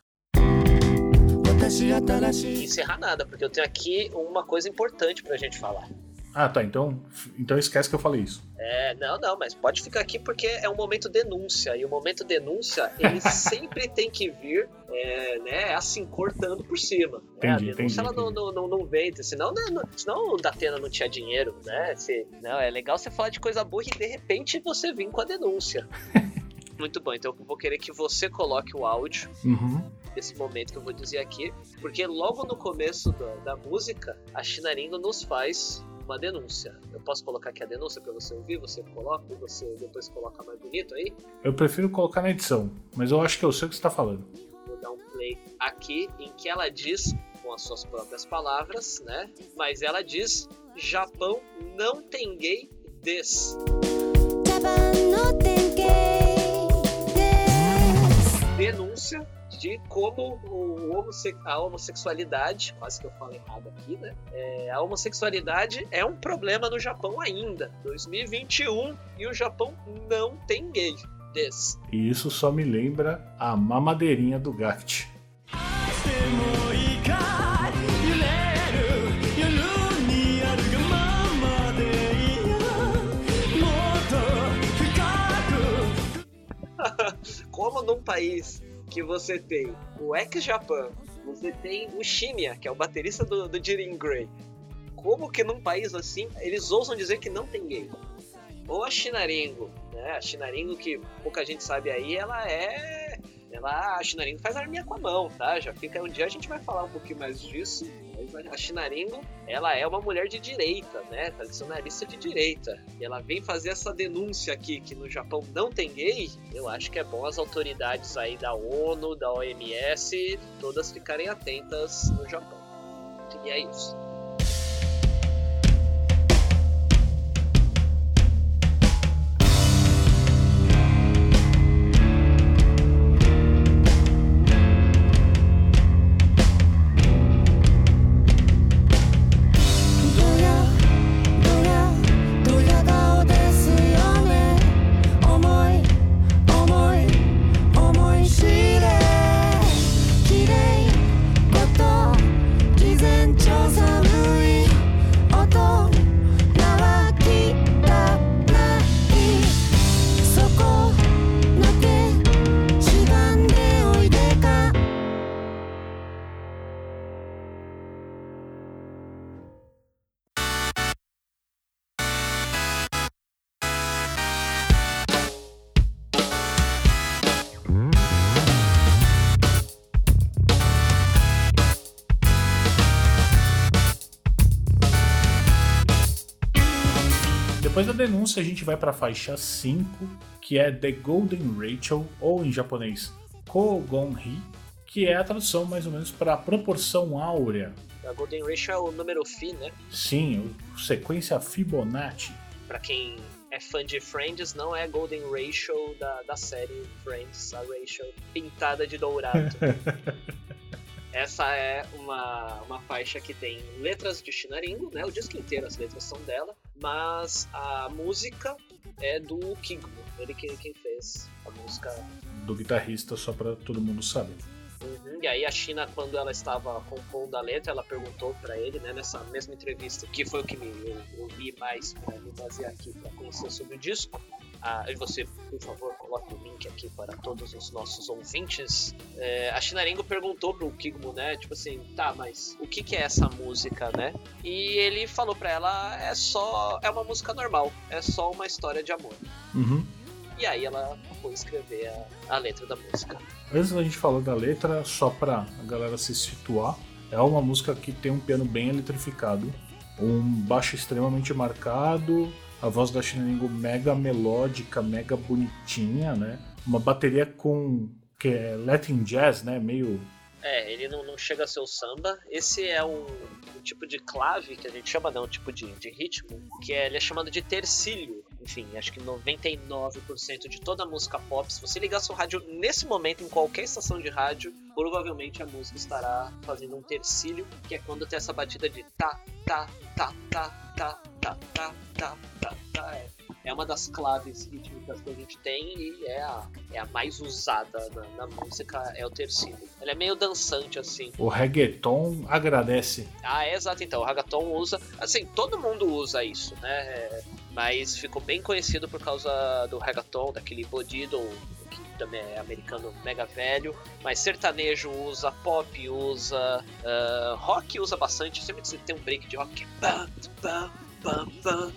Encerrar nada, porque eu tenho aqui uma coisa importante pra gente falar. Ah, tá. Então, então esquece que eu falei isso. É, não, não, mas pode ficar aqui porque é um momento denúncia. E o momento denúncia, ele *laughs* sempre tem que vir, é, né, assim, cortando por cima. né? Entendi, a denúncia, entendi, ela não, entendi. não, não, não vem, senão, né, não, senão o Datena não tinha dinheiro, né? Se, não, é legal você falar de coisa boa e de repente você vir com a denúncia. *laughs* Muito bom, então eu vou querer que você coloque o áudio Uhum. desse momento que eu vou dizer aqui, porque logo no começo da, da música, a Chinaringo nos faz uma denúncia. Eu posso colocar aqui a denúncia para você ouvir, você coloca e você depois coloca mais bonito aí? Eu prefiro colocar na edição, mas eu acho que eu sei o que você está falando. Vou dar um play aqui em que ela diz, com as suas próprias palavras, né? Mas ela diz: Japão não tem gay des. Japão não tem gay des. Denúncia de como o homosse a homossexualidade, quase que eu falo errado aqui, né? É, a homossexualidade é um problema no Japão ainda, 2021, e o Japão não tem gay. desse. E isso só me lembra a mamadeirinha do Gact. *laughs* como num país que você tem o ex-Japan, você tem o Shinya, que é o baterista do, do Jiren Grey. Como que num país assim, eles ousam dizer que não tem gay? Ou a Shinaringo, né? A Shinaringo, que pouca gente sabe aí, ela é. Ela, a Shinaringo faz arminha com a mão, tá? Já fica. Um dia a gente vai falar um pouquinho mais disso. A Shinaringo, ela é uma mulher de direita, né? Tradicionalista de direita. E ela vem fazer essa denúncia aqui que no Japão não tem gay. Eu acho que é bom as autoridades aí da ONU, da OMS, todas ficarem atentas no Japão. E é isso.「Depois da denúncia, a gente vai para a faixa 5, que é The Golden Rachel, ou em japonês Kogon-hi, que é a tradução mais ou menos para proporção áurea. A Golden Ratio é o número Fi, né? Sim, o- sequência Fibonacci. Pra quem é fã de Friends, não é a Golden Ratio da, da série Friends, a Ratio pintada de dourado. *laughs* Essa é uma, uma faixa que tem letras de Shinaringo, né? O disco inteiro as letras são dela, mas a música é do Kigmo, ele que quem fez a música. Do guitarrista, só para todo mundo saber. Uhum, E aí a China, quando ela estava compondo a letra, ela perguntou pra ele, né, nessa mesma entrevista, que foi o que me, eu, eu li mais pra me basear aqui pra conhecer sobre o disco. Ah, e você, por favor, coloque o link aqui para todos os nossos ouvintes. É, a Shinaringo perguntou pro Kigmo, né, tipo assim, tá, mas o que que é essa música, né? E ele falou pra ela, é só, é uma música normal, é só uma história de amor. Uhum. E aí ela foi escrever a, a letra da música. Antes da gente falar da letra, só pra a galera se situar, é uma música que tem um piano bem eletrificado, um baixo extremamente marcado, a voz da Shinaringo mega melódica, mega bonitinha, né? Uma bateria com que é Latin Jazz, né? Meio É, ele não, não chega a ser o samba. Esse é um, um tipo de clave que a gente chama, não, um tipo de, de ritmo, que é, ele é chamado de tercílio. Enfim, acho que 99% de toda a música pop, se você ligar seu rádio nesse momento em qualquer estação de rádio, provavelmente a música estará fazendo um tercílio, que é quando tem essa batida de tá, tá, tá, tá, tá, tá, tá, tá, tá, tá. É, é uma das claves rítmicas que a gente tem e é a, é a mais usada na, na música, é o tercílio. Ela é meio dançante, assim. o reggaeton agradece. Ah, é exato, então. O Hagaton usa. Assim, todo mundo usa isso, né? É, mas ficou bem conhecido por causa do reggaeton, daquele Bodido, que também é americano mega velho. Mas sertanejo usa, pop usa, ah, rock usa bastante. Sempre que tem um break de rock, que é pam, pam, pam, pam,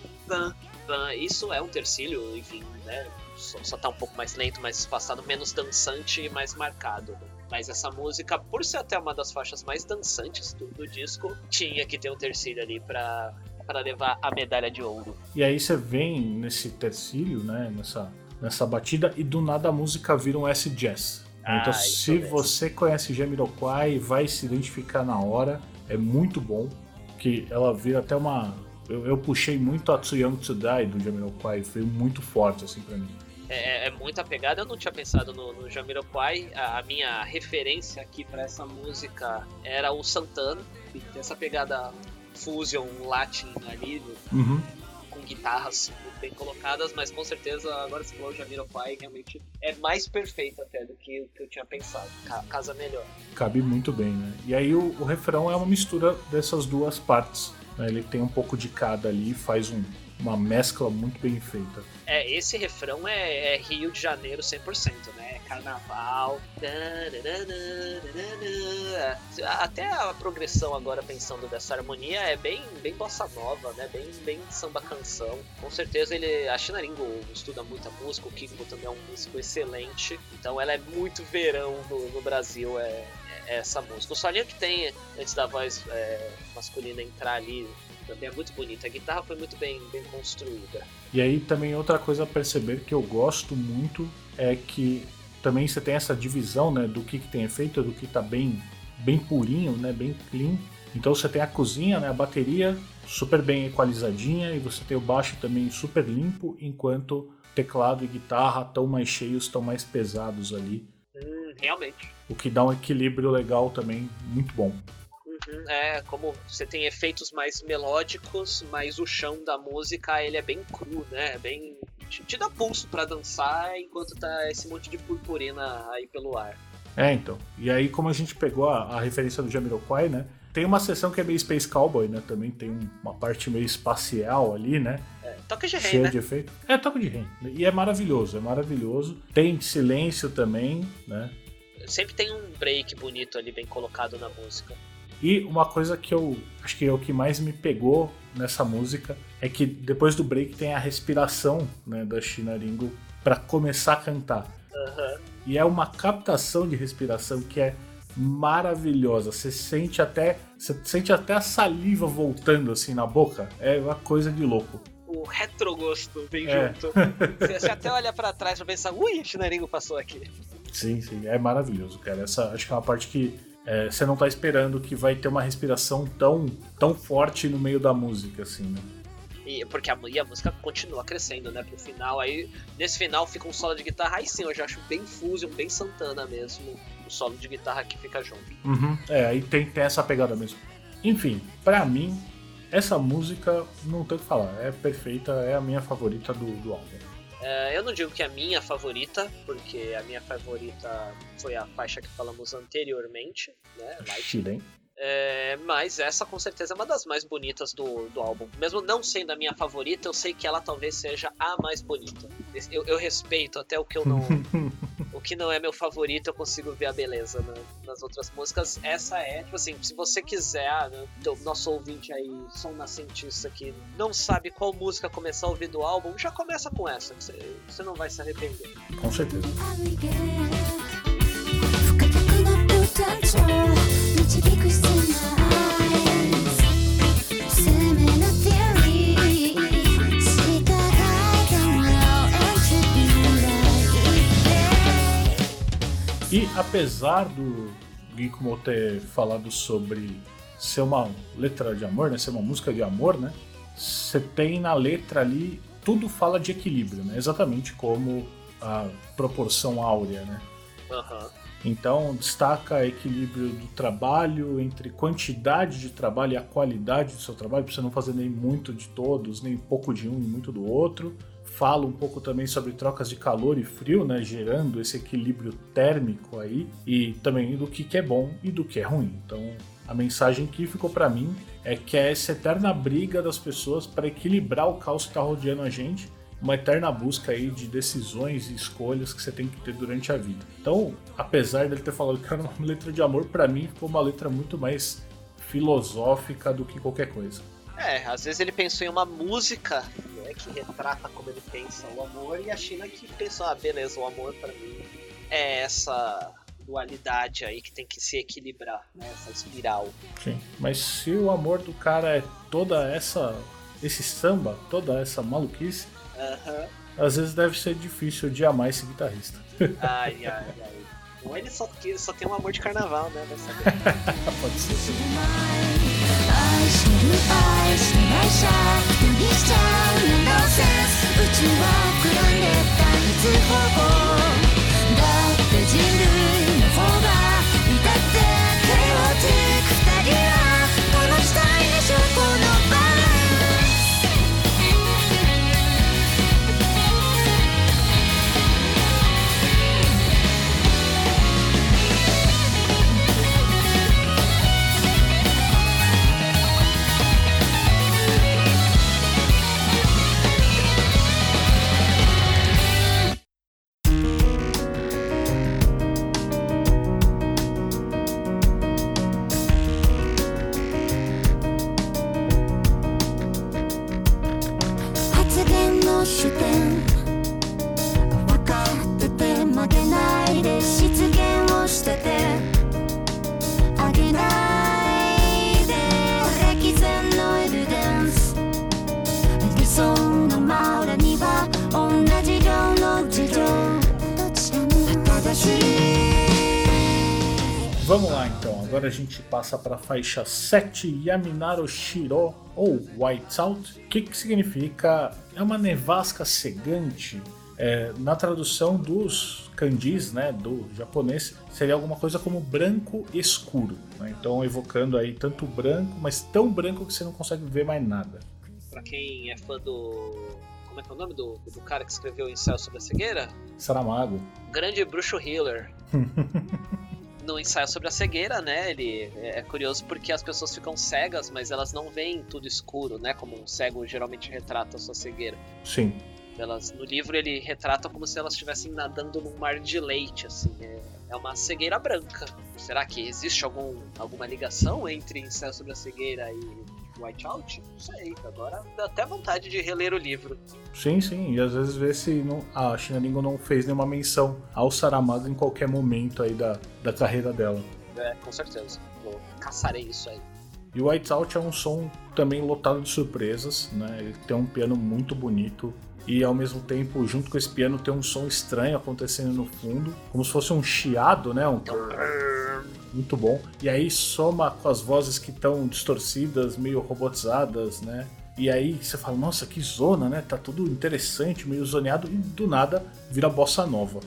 pam. Isso é um tercílio, enfim, né? Só, só tá um pouco mais lento, mais espaçado, menos dançante e mais marcado. Mas essa música, por ser até uma das faixas mais dançantes do, do disco, tinha que ter um terceiro ali pra, pra levar a medalha de ouro. E aí você vem nesse tercílio, né? Nessa, nessa batida, e do nada a música vira um S-Jazz. Ah, então, se mesmo. você conhece Jamiroquai, vai se identificar na hora. É muito bom. Que ela vira até uma. Eu, eu puxei muito a Too Young to Die do Jamiroquai, foi muito forte assim pra mim. é, é muito apegada. Eu não tinha pensado no, no Jamiroquai. A, a minha referência aqui pra essa música era o Santana, que tem essa pegada fusion latin ali, Uhum. com guitarras muito bem colocadas, mas com certeza agora você falou Jamiroquai realmente é mais perfeito até do que o que eu tinha pensado. Ca- casa melhor. Cabe muito bem, né? E aí o, o refrão é uma mistura dessas duas partes. né? Ele tem um pouco de cada ali, faz um- uma mescla muito bem feita. É, esse refrão é, é Rio de Janeiro 100%, né? Carnaval. Até a progressão agora pensando dessa harmonia é bem, bem bossa nova, né? Bem, bem samba canção. Com certeza ele, a Chinaringo estuda muita música, o Kiko também é um músico excelente. Então ela é muito verão no, no Brasil, é, essa música. O solinho que tem antes da voz é, masculina entrar ali também é muito bonita. A guitarra foi muito bem, bem construída. E aí também outra coisa a perceber que eu gosto muito é que também você tem essa divisão né, do que, que tem efeito, do que tá bem, bem purinho, né, bem clean. Então você tem a cozinha, né, a bateria super bem equalizadinha e você tem o baixo também super limpo, enquanto teclado e guitarra estão mais cheios, estão mais pesados ali. Hum, realmente. O que dá um equilíbrio legal também, muito bom. É, como você tem efeitos mais melódicos, mas o chão da música ele é bem cru, né? É bem. Te, te dá pulso pra dançar enquanto tá esse monte de purpurina aí pelo ar. É, então. E aí, como a gente pegou a, a referência do Jamiroquai, né? Tem uma seção que é meio Space Cowboy, né? Também tem um- uma parte meio espacial ali, né? É, toca de rei, cheia né? de efeito. É, toca de rei. E é maravilhoso, é maravilhoso. Tem silêncio também, né? Sempre tem um break bonito ali, bem colocado na música. E uma coisa que eu acho que é o que mais me pegou nessa música é que depois do break tem a respiração né, da China Ringo para começar a cantar. Aham. E é uma captação de respiração que é maravilhosa. Você sente até, você sente até a saliva voltando assim na boca. É uma coisa de louco. O retrogosto vem É. junto. Você, você até olha pra trás pra pensar, ui, Chinaringo passou aqui. Sim, sim, é maravilhoso, cara. Essa acho que é uma parte que é, você não tá esperando que vai ter uma respiração tão, tão forte no meio da música, assim, né? E, porque a, e a música continua crescendo, né? Pro final. Aí, nesse final fica um solo de guitarra. Aí sim, eu já acho bem Fusion, bem Santana mesmo. O solo de guitarra que fica junto. Uhum. É, aí tem, tem essa pegada mesmo. Enfim, pra mim, essa música não tem o que falar. É perfeita, é a minha favorita do, do álbum. É, eu não digo que é a minha favorita, porque a minha favorita foi a faixa que falamos anteriormente, né? Light. Shiren. É, mas essa com certeza é uma das mais bonitas do, do álbum. Mesmo não sendo a minha favorita, eu sei que ela talvez seja a mais bonita. Eu, eu respeito até o que eu não. *laughs* que não é meu favorito, eu consigo ver a beleza né, nas outras músicas. Essa é, tipo assim, se você quiser, ah, né, nosso ouvinte aí, som nascentista que não sabe qual música começar a ouvir do álbum, já começa com essa, que você, você não vai se arrepender. Com certeza. E apesar do Gikumo ter falado sobre ser uma letra de amor, né? Ser uma música de amor, né? Você tem na letra ali tudo fala de equilíbrio, né? Exatamente como a proporção áurea, né? Aham. Então destaca equilíbrio do trabalho entre quantidade de trabalho e a qualidade do seu trabalho, para você não fazer nem muito de todos, nem pouco de um e muito do outro. Fala um pouco também sobre trocas de calor e frio, né, gerando esse equilíbrio térmico aí, e também do que, que é bom e do que é ruim. Então a mensagem que ficou para mim é que é essa eterna briga das pessoas para equilibrar o caos que está rodeando a gente uma eterna busca aí de decisões e escolhas que você tem que ter durante a vida. Então, apesar dele ter falado que era uma *laughs* letra de amor, pra mim ficou uma letra muito mais filosófica do que qualquer coisa. É, às vezes ele pensou em uma música né, que retrata como ele pensa o amor, e a China que pensou, ah, beleza, o amor pra mim é essa dualidade aí que tem que se equilibrar, né, essa espiral. Sim. Mas se o amor do cara é toda essa esse samba, toda essa maluquice, Aham. às vezes deve ser difícil de amar esse guitarrista. Ai, ai, ai. Ou ele só, só tem um amor de carnaval, né? Vai saber. Pode ser. 愛 passa para a faixa 7 Yaminaro Shiro ou White Out. O que, que significa? É uma nevasca cegante. É, na tradução dos kanjis, né, do japonês, seria alguma coisa como branco escuro. né? Então evocando aí tanto branco, mas tão branco que você não consegue ver mais nada. Pra quem é fã do. Como é que é o nome do, do cara que escreveu o ensaio sobre a cegueira? Saramago. Grande bruxo healer. *laughs* no ensaio sobre a cegueira, né? Ele é curioso porque as pessoas ficam cegas, mas elas não veem tudo escuro, né? Como um cego geralmente retrata a sua cegueira. Sim. Elas, no livro ele retrata como se elas estivessem nadando num mar de leite, assim. É, é uma cegueira branca. Será que existe algum, alguma ligação entre ensaio sobre a cegueira e Whiteout? Não sei. Agora dá até vontade de reler o livro. Sim, sim. E às vezes vê se não, a Shinaringo não fez nenhuma menção ao Saramago em qualquer momento aí da, da carreira dela. É, com certeza. Vou caçarei isso aí. E o White Out é um som também lotado de surpresas, né? Ele tem um piano muito bonito e ao mesmo tempo, junto com esse piano, tem um som estranho acontecendo no fundo, como se fosse um chiado, né? Um muito bom. E aí soma com as vozes que estão distorcidas, meio robotizadas, né? E aí você fala, nossa, que zona, né? Tá tudo interessante, meio zoneado, e do nada vira bossa nova.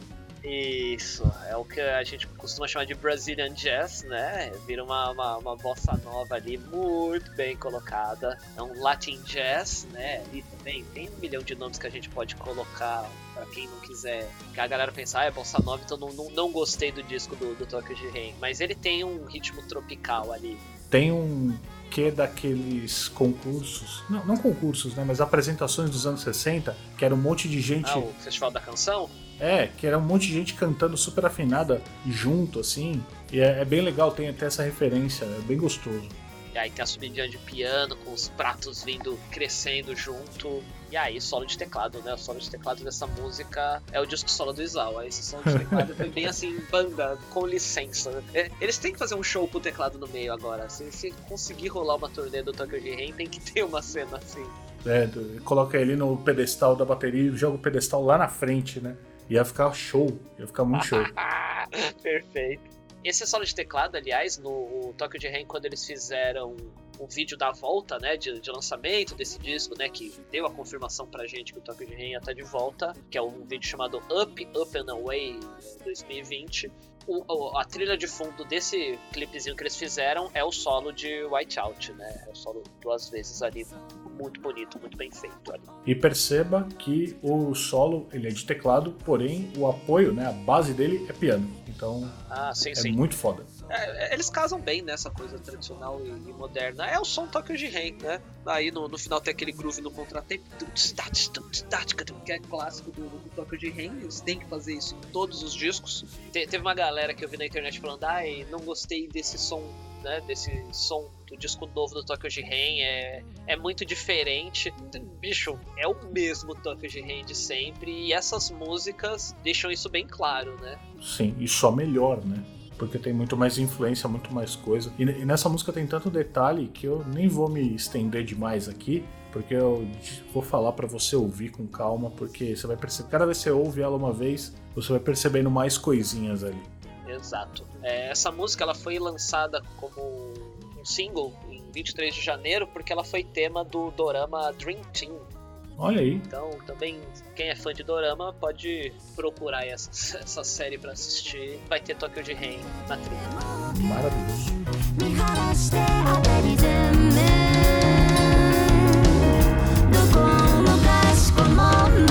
Isso, é o que a gente costuma chamar de Brazilian Jazz, né? Vira uma, uma, uma bossa nova ali, muito bem colocada. É um Latin Jazz, né? Ali também tem um milhão de nomes que a gente pode colocar pra quem não quiser. Que a galera pensa, ah, é bossa nova, então não, não, não gostei do disco do, do Tokyo de Rain. Mas ele tem um ritmo tropical ali. Tem um que daqueles concursos, não, não concursos, né? Mas apresentações dos anos 60, que era um monte de gente. Ah, o Festival da Canção? É, que era um monte de gente cantando super afinada junto, assim. E é, é bem legal, tem até essa referência, é bem gostoso. E aí tem a subidinha de piano, com os pratos vindo crescendo junto. E aí, solo de teclado, né? O solo de teclado dessa música é o disco solo do Isawa. Esse solo de teclado foi bem assim, banda, com licença. né? É, Eles têm que fazer um show com o teclado no meio agora. Se, se conseguir rolar uma turnê do Tokyo Rain, tem que ter uma cena assim. É, coloca ele no pedestal da bateria e joga o pedestal lá na frente, né? Ia ficar show, ia ficar muito show. *laughs* Perfeito. Esse solo de teclado, aliás, no Tokyo de Rain, quando eles fizeram um vídeo da volta, né, de, de lançamento desse disco, né, que deu a confirmação pra gente que o Tokyo de Rain estar de volta, que é um vídeo chamado Up, Up and Away 2020. O- o- a trilha de fundo desse clipezinho que eles fizeram é o solo de Whiteout, né? É o solo duas vezes ali, muito bonito, muito bem feito ali. E perceba que o solo ele é de teclado, porém o apoio, né, a base dele é piano. Então Ah, sim, é sim. muito foda. É, eles casam bem nessa coisa tradicional e, e moderna. É o som Tokyo de Rain, né? Aí no, no final tem aquele groove no contratempo, que é clássico do, do Tokyo de Rain. Eles têm que fazer isso em todos os discos. Te- teve uma galera que eu vi na internet falando: ai, não gostei desse som, né? Desse som do disco novo do Tokyo de Rain. É, é muito diferente. Bicho, é o mesmo Tokyo de Rain de sempre. E essas músicas deixam isso bem claro, né? Sim, e só melhor, né? Porque tem muito mais influência, muito mais coisa. E, e nessa música tem tanto detalhe que eu nem vou me estender demais aqui, porque eu vou falar pra você ouvir com calma, porque você vai perceber, cada vez que você ouve ela uma vez, você vai percebendo mais coisinhas ali. Exato. É, essa música ela foi lançada como um single em 23 de janeiro porque ela foi tema do dorama Dream Team. Olha aí. Então, também, quem é fã de Dorama pode procurar essa, essa série pra assistir. Vai ter Tokyo de Rain na trilha. Maravilhoso. 見晴らして当たり全面どこもかしこも前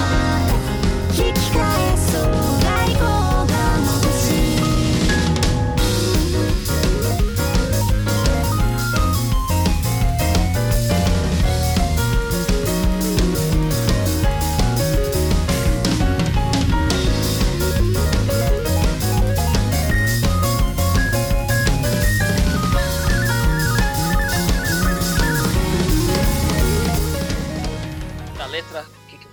引き返そ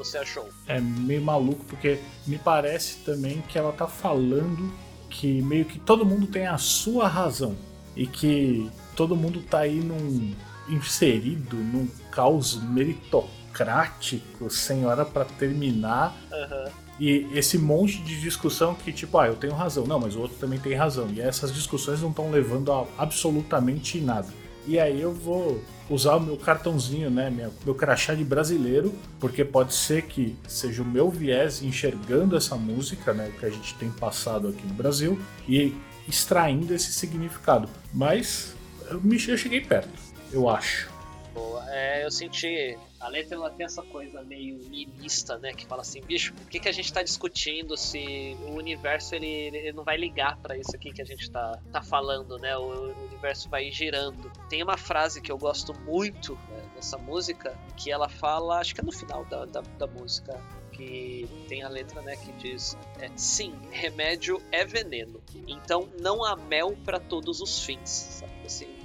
Você achou? É meio maluco porque me parece também que ela tá falando que meio que todo mundo tem a sua razão e que todo mundo tá aí num inserido num caos meritocrático sem hora pra terminar Aham. e esse monte de discussão que tipo, ah, eu tenho razão, não, mas o outro também tem razão. E essas discussões não estão levando a absolutamente nada. E aí eu vou usar o meu cartãozinho, né, minha- meu crachá de brasileiro, porque pode ser que seja o meu viés enxergando essa música, né, que a gente tem passado aqui no Brasil e extraindo esse significado. Mas eu, me, eu cheguei perto, eu acho. Boa. É, eu senti. A letra ela tem essa coisa meio niilista, né? Que fala assim, bicho, por que, que a gente tá discutindo se o universo ele, ele não vai ligar pra isso aqui que a gente tá, tá falando, né? O, o universo vai girando. Tem uma frase que eu gosto muito né, nessa música, que ela fala, acho que é no final da, da, da música, que tem a letra, né, que diz: é, sim, remédio é veneno. Então não há mel pra todos os fins, sabe? Assim,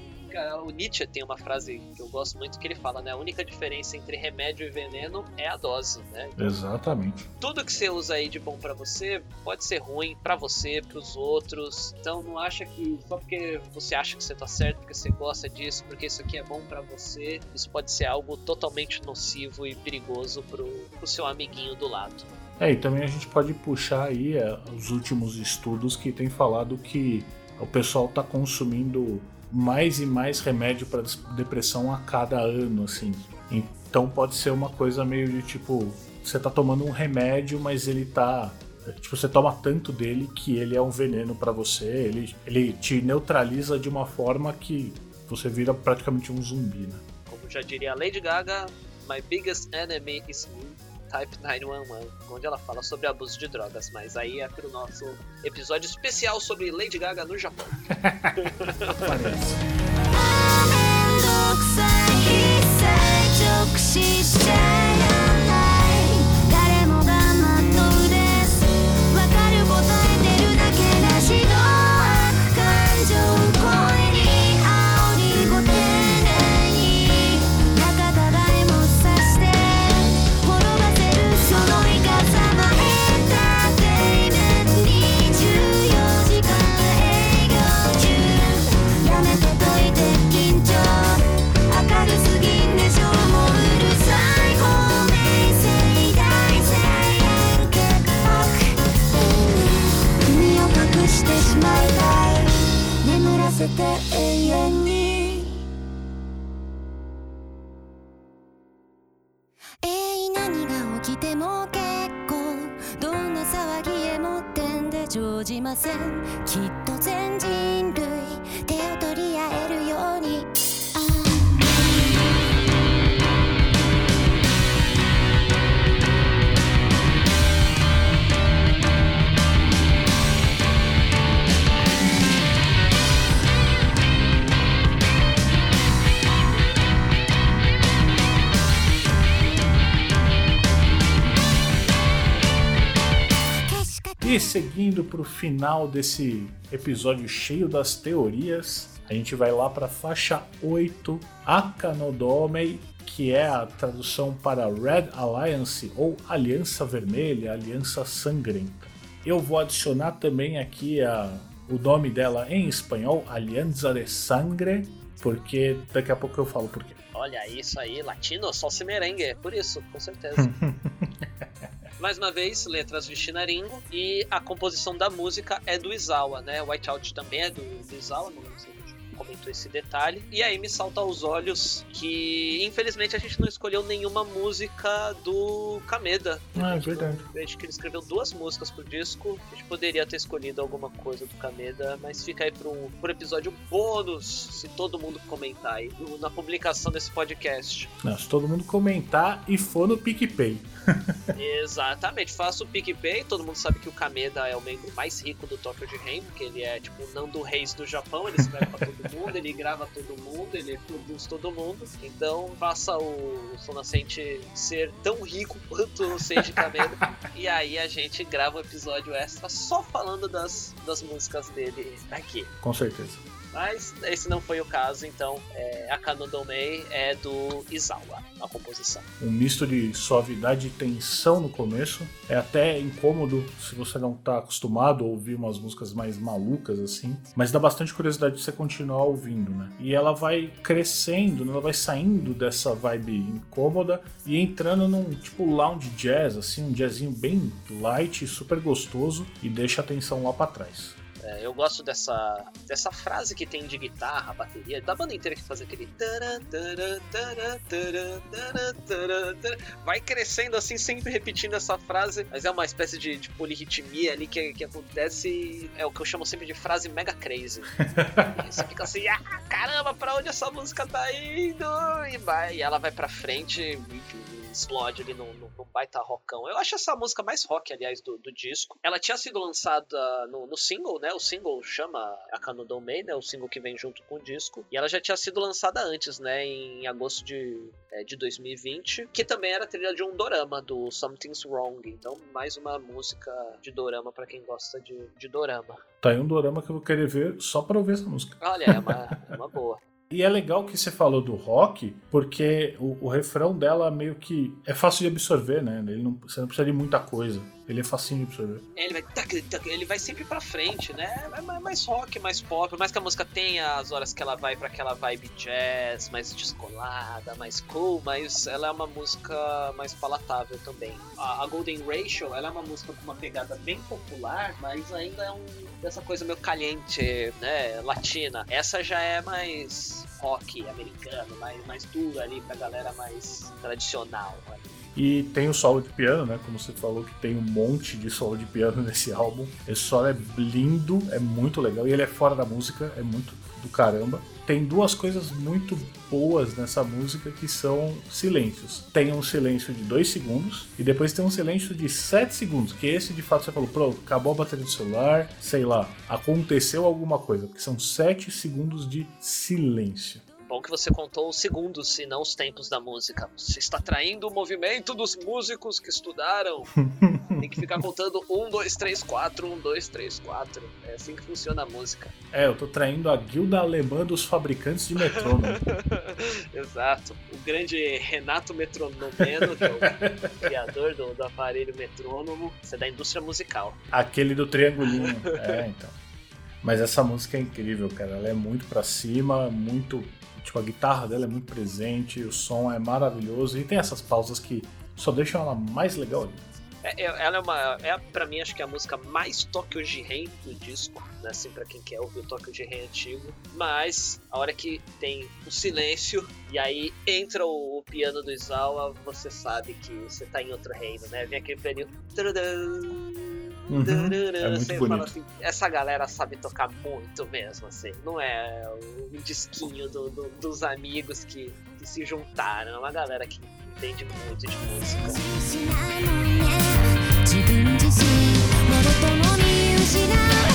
o Nietzsche tem uma frase que eu gosto muito que ele fala, né? A única diferença entre remédio e veneno é a dose, né? Exatamente. Tudo que você usa aí de bom pra você pode ser ruim pra você, pros outros. Então não acha que só porque você acha que você tá certo, porque você gosta disso, porque isso aqui é bom pra você, isso pode ser algo totalmente nocivo e perigoso pro, pro seu amiguinho do lado. É, e também a gente pode puxar aí é, os últimos estudos que tem falado que o pessoal tá consumindo mais e mais remédio para depressão a cada ano, assim. Então pode ser uma coisa meio de tipo, você tá tomando um remédio, mas ele tá Tipo, você toma tanto dele que ele é um veneno pra você, ele, ele te neutraliza de uma forma que você vira praticamente um zumbi, né? Como já diria Lady Gaga, My biggest enemy is me. Type 911, onde ela fala sobre abuso de drogas, mas aí é pro nosso episódio especial sobre Lady Gaga no Japão. *laughs* Parece. 身を隠してしまいたい眠らせて永遠に。えい何が起きても結構。どんな騒ぎへも点で生じません。きっと全 E seguindo pro final desse episódio cheio das teorias, a gente vai lá para faixa 8, Akanodomei, que é a tradução para Red Alliance ou Aliança Vermelha, Aliança Sangrenta. Eu vou adicionar também aqui a, o nome dela em espanhol, Alianza de Sangre, porque daqui a pouco eu falo por quê. Olha isso aí, latino, só se merengue, é por isso, com certeza. *laughs* Mais uma vez, letras de Shinaringo e a composição da música é do Izawa, né? Whiteout também é do, do Izawa, não lembro se é do comentou esse detalhe. E aí me salta aos olhos que, infelizmente, a gente não escolheu nenhuma música do Kameda. Ah, é verdade. Vejo que ele escreveu duas músicas pro disco. A gente poderia ter escolhido alguma coisa do Kameda, mas fica aí pro, pro episódio bônus, se todo mundo comentar aí na publicação desse podcast. Não, se todo mundo comentar e for no PicPay. *laughs* Exatamente, faça o PicPay. Todo mundo sabe que o Kameda é o membro mais rico do Tokyo de Rain, porque ele é tipo o Nando Reis do Japão. Ele escreve pra *laughs* todo mundo, ele grava todo mundo, ele produz todo mundo. Então faça o Som Nascente ser tão rico quanto o Seiji Kameda. *laughs* e aí a gente grava um episódio extra só falando das, das músicas dele aqui. Com certeza. Mas esse não foi o caso, então é, a Kanodomei é do Izawa, a composição. Um misto de suavidade e tensão no começo. É até incômodo se você não tá acostumado a ouvir umas músicas mais malucas assim. Mas dá bastante curiosidade de você continuar ouvindo, né? E ela vai crescendo, né? ela vai saindo dessa vibe incômoda e entrando num tipo lounge jazz, assim, um jazzinho bem light, super gostoso e deixa a atenção lá pra trás. É, eu gosto dessa, dessa frase que tem de guitarra, bateria, da banda inteira que faz aquele. Vai crescendo assim, sempre repetindo essa frase, mas é uma espécie de, de polirritmia ali que, que acontece. É o que eu chamo sempre de frase mega crazy. E *laughs* você fica assim, ah, caramba, pra onde essa música tá indo? E vai, e ela vai pra frente e explode ali num, num, num baita rockão. Eu acho essa música mais rock, aliás, do, do disco. Ela tinha sido lançada no, no single, né? O single chama Akano Domei, né? O single que vem junto com o disco. E ela já tinha sido lançada antes, né? Em agosto de, é, de 2020. Que também era trilha de um dorama, do Something's Wrong. Então, mais uma música de dorama pra quem gosta de, de dorama. Tá aí um dorama que eu vou querer ver só pra ouvir essa música. Olha, é uma, é uma boa. *laughs* E é legal que você falou do rock, porque o, o refrão dela meio que é fácil de absorver, né? Ele não, você não precisa de muita coisa. Ele é facinho de absorver. Ele vai, tac, tac, ele vai sempre pra frente, né? É mais- mais rock, mais pop. Mais que a música tenha as horas que ela vai pra aquela vibe jazz, mais descolada, mais cool, mas ela é uma música mais palatável também. A, a Golden Ratio, ela é uma música com uma pegada bem popular, mas ainda é um dessa coisa meio caliente, né? Latina. Essa já é mais rock americano, mais, mais duro ali pra galera mais tradicional. ali. E tem o solo de piano, né? Como você falou, que tem um monte de solo de piano *laughs* nesse álbum. Esse solo é lindo, é muito legal. E ele é fora da música, é muito do caramba. Tem duas coisas muito boas nessa música que são silêncios. Tem um silêncio de 2 segundos e depois tem um silêncio de 7 segundos. Que esse de fato você falou, pronto, acabou a bateria do celular, sei lá, aconteceu alguma coisa. Porque são 7 segundos de silêncio. Bom que você contou os segundos e não os tempos da música. Você está traindo o movimento dos músicos que estudaram. *laughs* Tem que ficar contando 1, 2, 3, 4, 1, 2, 3, 4. É assim que funciona a música. É, eu tô traindo a guilda alemã dos fabricantes de metrônomo. *laughs* Exato. O grande Renato Metronomeno, que é o *laughs* criador do, do aparelho metrônomo, isso é da indústria musical. Aquele do triangulinho. É, então. Mas essa música é incrível, cara. Ela é muito pra cima, muito. Tipo, a guitarra dela é muito presente, o som é maravilhoso e tem essas pausas que só deixam ela mais legal ali. É, é- ela é uma. É, pra mim, acho que é a música mais Tokyo Jiren do disco, né? Assim, pra quem quer ouvir o Tokyo Jiren antigo. Mas, a hora que tem o silêncio e aí entra o, o piano do Izawa, você sabe que você tá em outro reino, né? Vem aquele pianinho. Uhum, é muito Você bonito. assim, essa galera sabe tocar muito mesmo, assim. Não é um disquinho do- do- dos amigos que, que se juntaram. É uma galera que entende muito de música. 失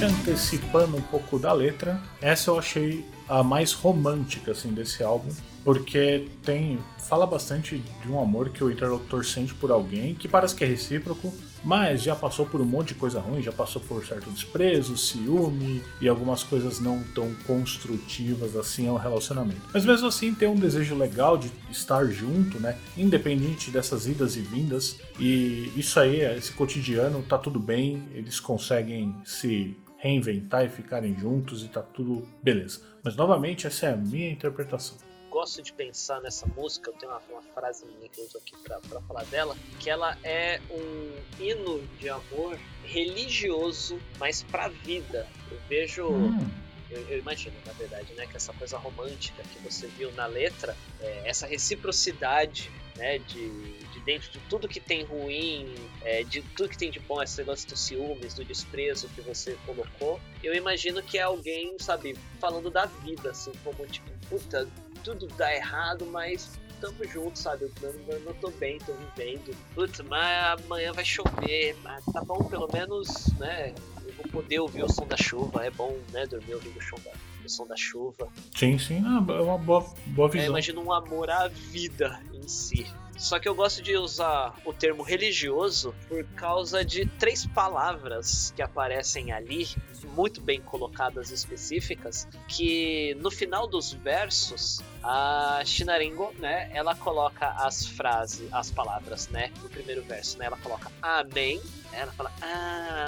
Já antecipando um pouco da letra, essa eu achei a mais romântica assim desse álbum, porque tem fala bastante de um amor que o interlocutor sente por alguém, que parece que é recíproco, mas já passou por um monte de coisa ruim, já passou por certo desprezo, ciúme e algumas coisas não tão construtivas assim ao relacionamento. Mas mesmo assim tem um desejo legal de estar junto, né? Independente dessas idas e vindas. E isso aí, esse cotidiano, tá tudo bem, eles conseguem se reinventar e ficarem juntos e tá tudo beleza. Mas novamente, essa é a minha interpretação. gosto de pensar nessa música, eu tenho uma, uma frase minha que eu uso aqui pra, pra falar dela, que ela é um hino de amor religioso, mas pra vida. Eu vejo. Hum, Eu, eu imagino, na verdade, né, que essa coisa romântica que você viu na letra, é, essa reciprocidade, né, de, de dentro de tudo que tem ruim, é, de tudo que tem de bom, esse negócio dos ciúmes, do desprezo que você colocou, eu imagino que é alguém, sabe, falando da vida, assim, como tipo, puta, tudo dá errado, mas tamo junto, sabe? Eu, eu, eu tô bem, tô vivendo. Putz, mas amanhã vai chover, mas tá bom, pelo menos, né? Eu vou poder ouvir o som da chuva, é bom, né? Dormir ouvindo o, da, o som da chuva. sim, sim, ah, é uma boa, boa É, visão. imagina um amor à vida em si. Só que eu gosto de usar o termo religioso por causa de três palavras que aparecem ali, muito bem colocadas e específicas, que no final dos versos a Shinaringo, né, ela coloca as frases, as palavras, né, no primeiro verso, né, ela coloca amém, ela fala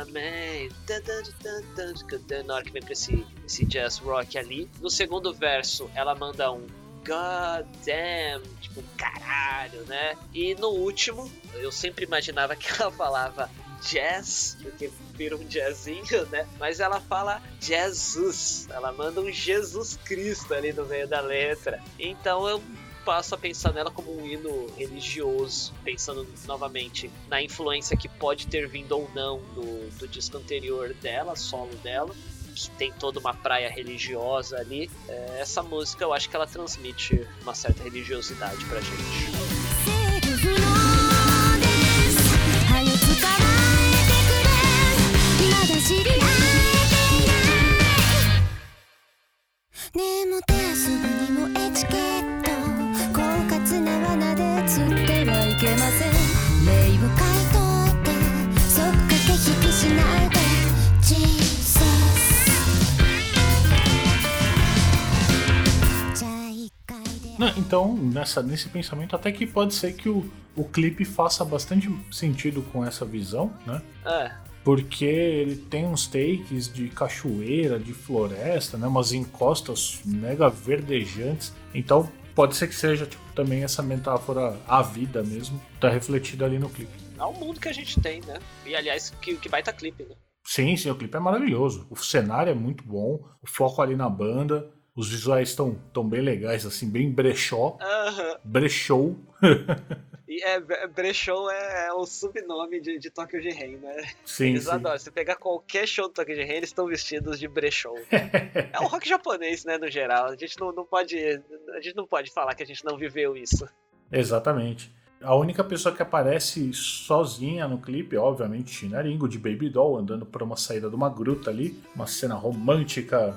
amém, na hora que vem pra esse, esse jazz rock ali. No segundo verso, ela manda um God damn, tipo, caralho, né? E no último, eu sempre imaginava que ela falava jazz, porque vira um jazzinho, né? Mas ela fala Jesus, ela manda um Jesus Cristo ali no meio da letra. Então eu passo a pensar nela como um hino religioso, pensando novamente na influência que pode ter vindo ou não do, do disco anterior dela, solo dela, que tem toda uma praia religiosa ali. É, essa música eu acho que ela transmite uma certa religiosidade pra gente. セルフのです早く捕まえてくれまだ知り合えていないでも手遊び Não, então, nessa, nesse pensamento, até que pode ser que o, o clipe faça bastante sentido com essa visão, né? É, Porque ele tem uns takes de cachoeira, de floresta, né? Umas encostas mega verdejantes. Então, pode ser que seja tipo, também essa metáfora à vida mesmo, tá refletida ali no clipe. é o mundo que a gente tem, né? E aliás, que, que baita clipe, né? Sim, sim, o clipe é maravilhoso. O cenário é muito bom, o foco ali na banda, os visuais estão tão bem legais, assim, bem brechó. Aham. Brechou. *laughs* E é, bre- brechó é, é o subnome de, de Tokyo de Rei, né? Sim, Eles sim. adoram. Se pegar qualquer show do Tokyo de Rei, eles estão vestidos de brechó. *laughs* é um rock japonês, né, no geral. A gente não, não pode. A gente não pode falar que a gente não viveu isso. Exatamente. A única pessoa que aparece sozinha no clipe, é, obviamente, Shinaringo, de Baby Doll, andando por uma saída de uma gruta ali. Uma cena romântica,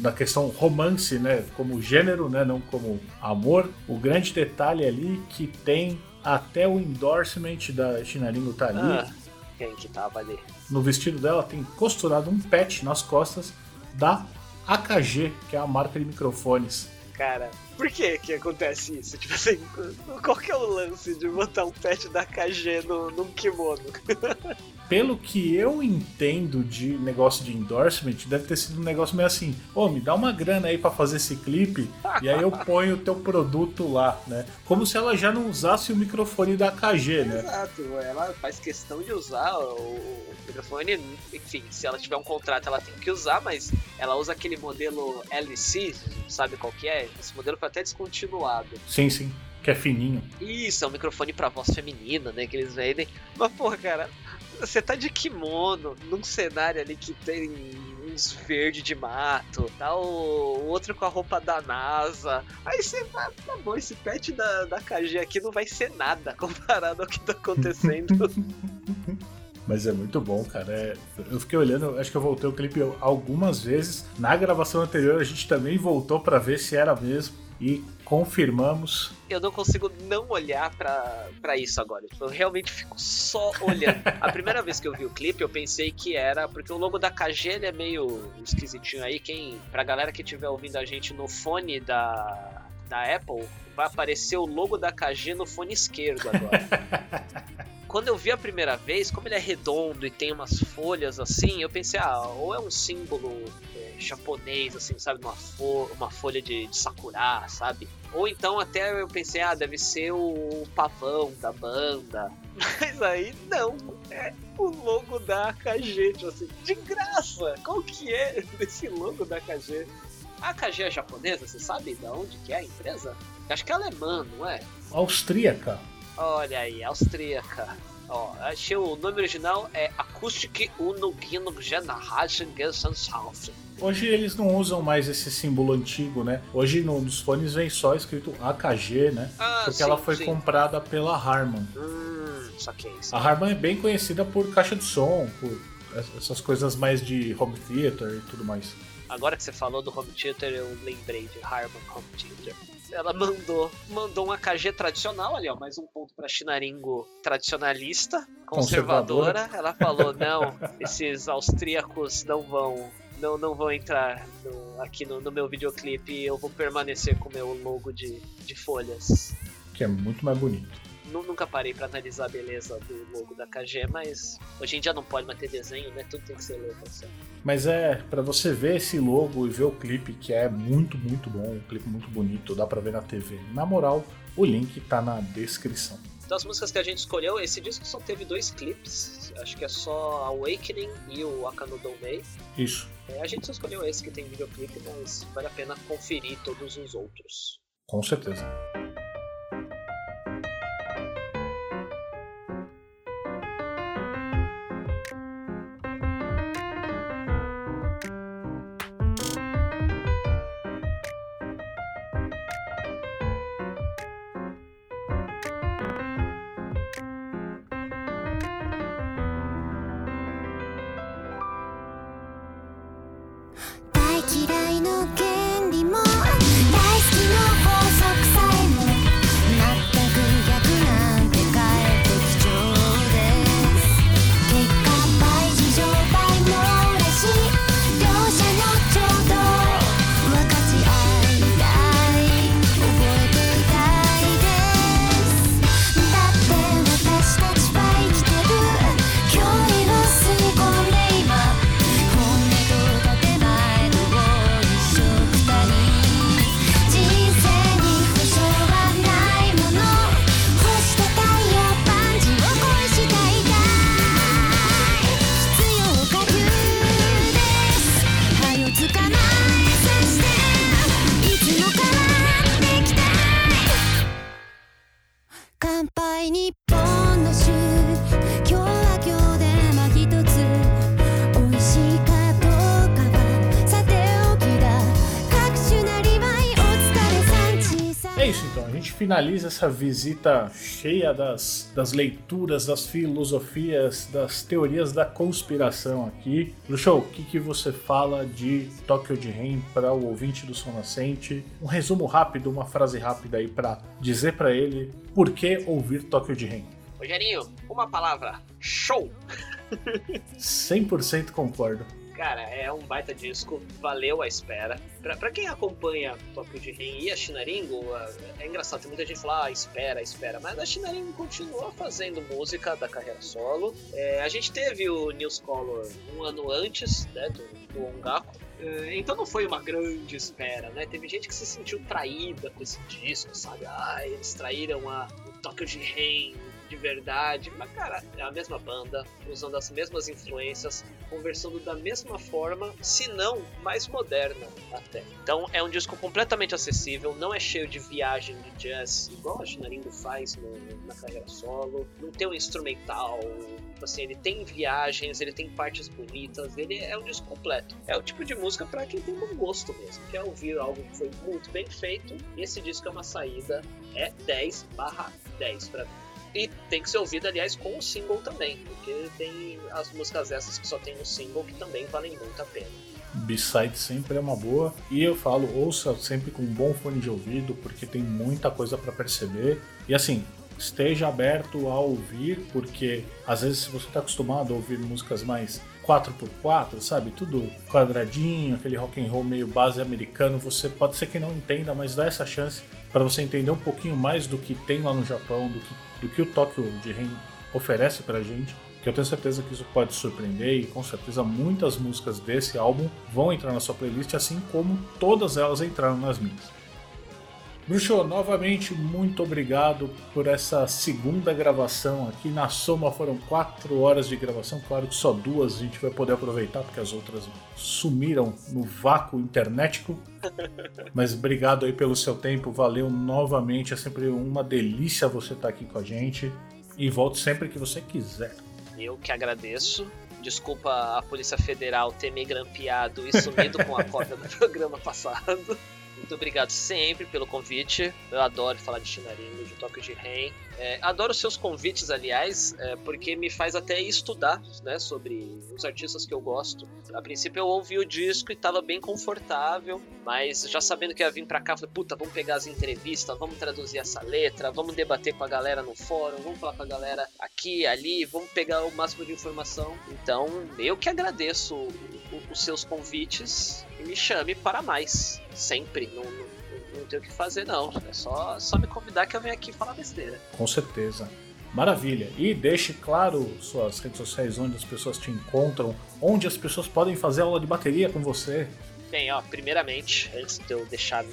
na questão romance, né? Como gênero, né? Não como amor. O grande detalhe ali que tem até o endorsement da Shinaringo tá ali. Ah, quem que tava ali? No vestido dela tem costurado um patch nas costas da AKG, que é a marca de microfones. Cara, por que que acontece isso? Tipo assim, qual que é o lance de botar um pet da KG no, num kimono? *laughs* Pelo que eu entendo de negócio de endorsement, deve ter sido um negócio meio assim: ô, me dá uma grana aí pra fazer esse clipe, *laughs* e aí eu ponho o teu produto lá, né? Como se ela já não usasse o microfone da KG, né? Exato, ela faz questão de usar o, o microfone, enfim, se ela tiver um contrato ela tem que usar, mas ela usa aquele modelo LC, sabe qual que é? Esse modelo foi até descontinuado. Sim, sim, que é fininho. Isso, é um microfone pra voz feminina, né, que eles vendem. Mas, porra, cara, você tá de kimono num cenário ali que tem uns verde de mato, tá o, outro com a roupa da NASA. Aí você vai, tá bom, esse pet da, da KG aqui não vai ser nada *laughs* comparado ao que tá acontecendo. *laughs* Mas é muito bom, cara. É- eu fiquei olhando, acho que eu voltei o clipe algumas vezes. Na gravação anterior a gente também voltou pra ver se era mesmo. E confirmamos. Eu não consigo não olhar pra, pra isso agora. Eu realmente fico só olhando. A primeira vez que eu vi o clipe, eu pensei que era. Porque o logo da KG é meio esquisitinho aí. Quem, pra galera que estiver ouvindo a gente no fone da, da Apple, vai aparecer o logo da KG no fone esquerdo agora. *laughs* Quando eu vi a primeira vez, como ele é redondo e tem umas folhas assim, eu pensei, ah, ou é um símbolo é, japonês, assim, sabe? Uma, fo uma folha de, de sakura, sabe? Ou então até eu pensei, ah, deve ser o pavão da banda. *laughs* Mas aí não, é o logo da AKG, tipo assim, de graça! Qual que é esse logo da AKG? A AKG é japonesa, você sabe de onde que é a empresa? Acho que é alemã, não é? Austríaca. Olha aí, austríaca. Ó, achei o nome original é Acoustic Unogino Generation Gesellschaft. Hoje eles não usam mais esse símbolo antigo, né? Hoje no- nos fones vem só escrito AKG, né? Ah, Porque sim, ela foi sim. comprada pela Harman. Hum, saquei. A saquei. Harman é bem conhecida por caixa de som, por essas coisas mais de home theater e tudo mais. Agora que você falou do home theater, eu lembrei de Harman Home Theater. Ela mandou, mandou um AKG tradicional ali, ó, mais um ponto pra Chinaringo tradicionalista, conservadora. Conservadora. Ela falou: *laughs* "Não, esses austríacos não vão não, não vão entrar no- aqui no, no meu videoclipe, eu vou permanecer com o meu logo de, de folhas." Que é muito mais bonito. Nu- Nunca parei pra analisar a beleza do logo da KG, mas hoje em dia não pode mais ter desenho, né? Tudo tem que ser logo. Assim. Mas é pra você ver esse logo e ver o clipe, que é muito, muito bom, um clipe muito bonito, dá pra ver na TV. Na moral, o link tá na descrição. Das músicas que a gente escolheu, esse disco só teve dois clipes. Acho que é só Awakening e o Akano Mei. Isso, É, a gente só escolheu esse que tem videoclipe, mas vale a pena conferir todos os outros. com certeza. É isso então, a gente finaliza essa visita cheia das, das leituras, das filosofias, das teorias da conspiração aqui. Luxo, o que, que você fala de Tokyo de Ren para o ouvinte do Som Nascente? Um resumo rápido, uma frase rápida aí para dizer para ele por que ouvir Tokyo de Ren. Rogerinho, uma palavra: show! *laughs* 100% concordo. Cara, é um baita disco, valeu a espera. Pra, quem acompanha Tokyo de Ren e a Shinaringo, é, engraçado, tem muita gente que fala, ah, espera, espera. Mas a Shinaringo continua fazendo música da carreira solo. É, a gente teve o News Color um ano antes, né, do, do Ongaku. É, Então não foi uma grande espera, né? Teve gente que se sentiu traída com esse disco, sabe? Ah, eles traíram a, o Tokyo de Ren de verdade. Mas, cara, é a mesma banda, usando as mesmas influências, conversando da mesma forma, se não mais moderna até. Então é um disco completamente acessível, não é cheio de viagem de jazz, igual a Ginaringo faz no- na carreira solo. Não tem um instrumental, assim, ele tem viagens, ele tem partes bonitas, ele é um disco completo. É o tipo de música para quem tem bom gosto mesmo, quer ouvir algo que foi muito bem feito, e esse disco é uma saída, é 10 barra 10 pra mim. E tem que ser ouvido, aliás, com o single também, porque tem as músicas essas que só tem no single que também valem muito a pena. B-side sempre é uma boa. E eu falo, ouça sempre com um bom fone de ouvido, porque tem muita coisa para perceber. E assim, esteja aberto a ouvir, porque às vezes se você está acostumado a ouvir músicas mais 4x4, sabe? Tudo quadradinho, aquele rock and roll meio base americano, você pode ser que não entenda, mas dá essa chance para você entender um pouquinho mais do que tem lá no Japão, do que, do que o Tokyo de Ren oferece pra gente. Que eu tenho certeza que isso pode surpreender e com certeza muitas músicas desse álbum vão entrar na sua playlist, assim como todas elas entraram nas minhas. Bruxo, novamente, muito obrigado por essa segunda gravação aqui. Na soma foram quatro horas de gravação, claro que só duas a gente vai poder aproveitar, porque as outras sumiram no vácuo internetico. *laughs* Mas obrigado aí pelo seu tempo, valeu novamente. É sempre uma delícia você estar aqui com a gente. E volte sempre que você quiser. Eu que agradeço. Desculpa a Polícia Federal ter me grampeado e sumido com a cópia do *laughs* programa passado. Muito obrigado sempre pelo convite. Eu adoro falar de Chinarinho, de Tóquio de Ren. É, adoro seus convites, aliás, é, porque me faz até estudar né, sobre os artistas que eu gosto. A princípio eu ouvi o disco e estava bem confortável, mas já sabendo que ia vir pra cá, falei, puta, vamos pegar as entrevistas, vamos traduzir essa letra, vamos debater com a galera no fórum, vamos falar com a galera aqui, ali, vamos pegar o máximo de informação. Então, eu que agradeço os seus convites e me chame para mais, sempre. Não, não, não tenho o que fazer, não. É só, só me convidar que eu venho aqui falar besteira. Com certeza. Maravilha. E deixe claro suas redes sociais onde as pessoas te encontram, onde as pessoas podem fazer aula de bateria com você. Bem, ó, primeiramente, antes de eu deixar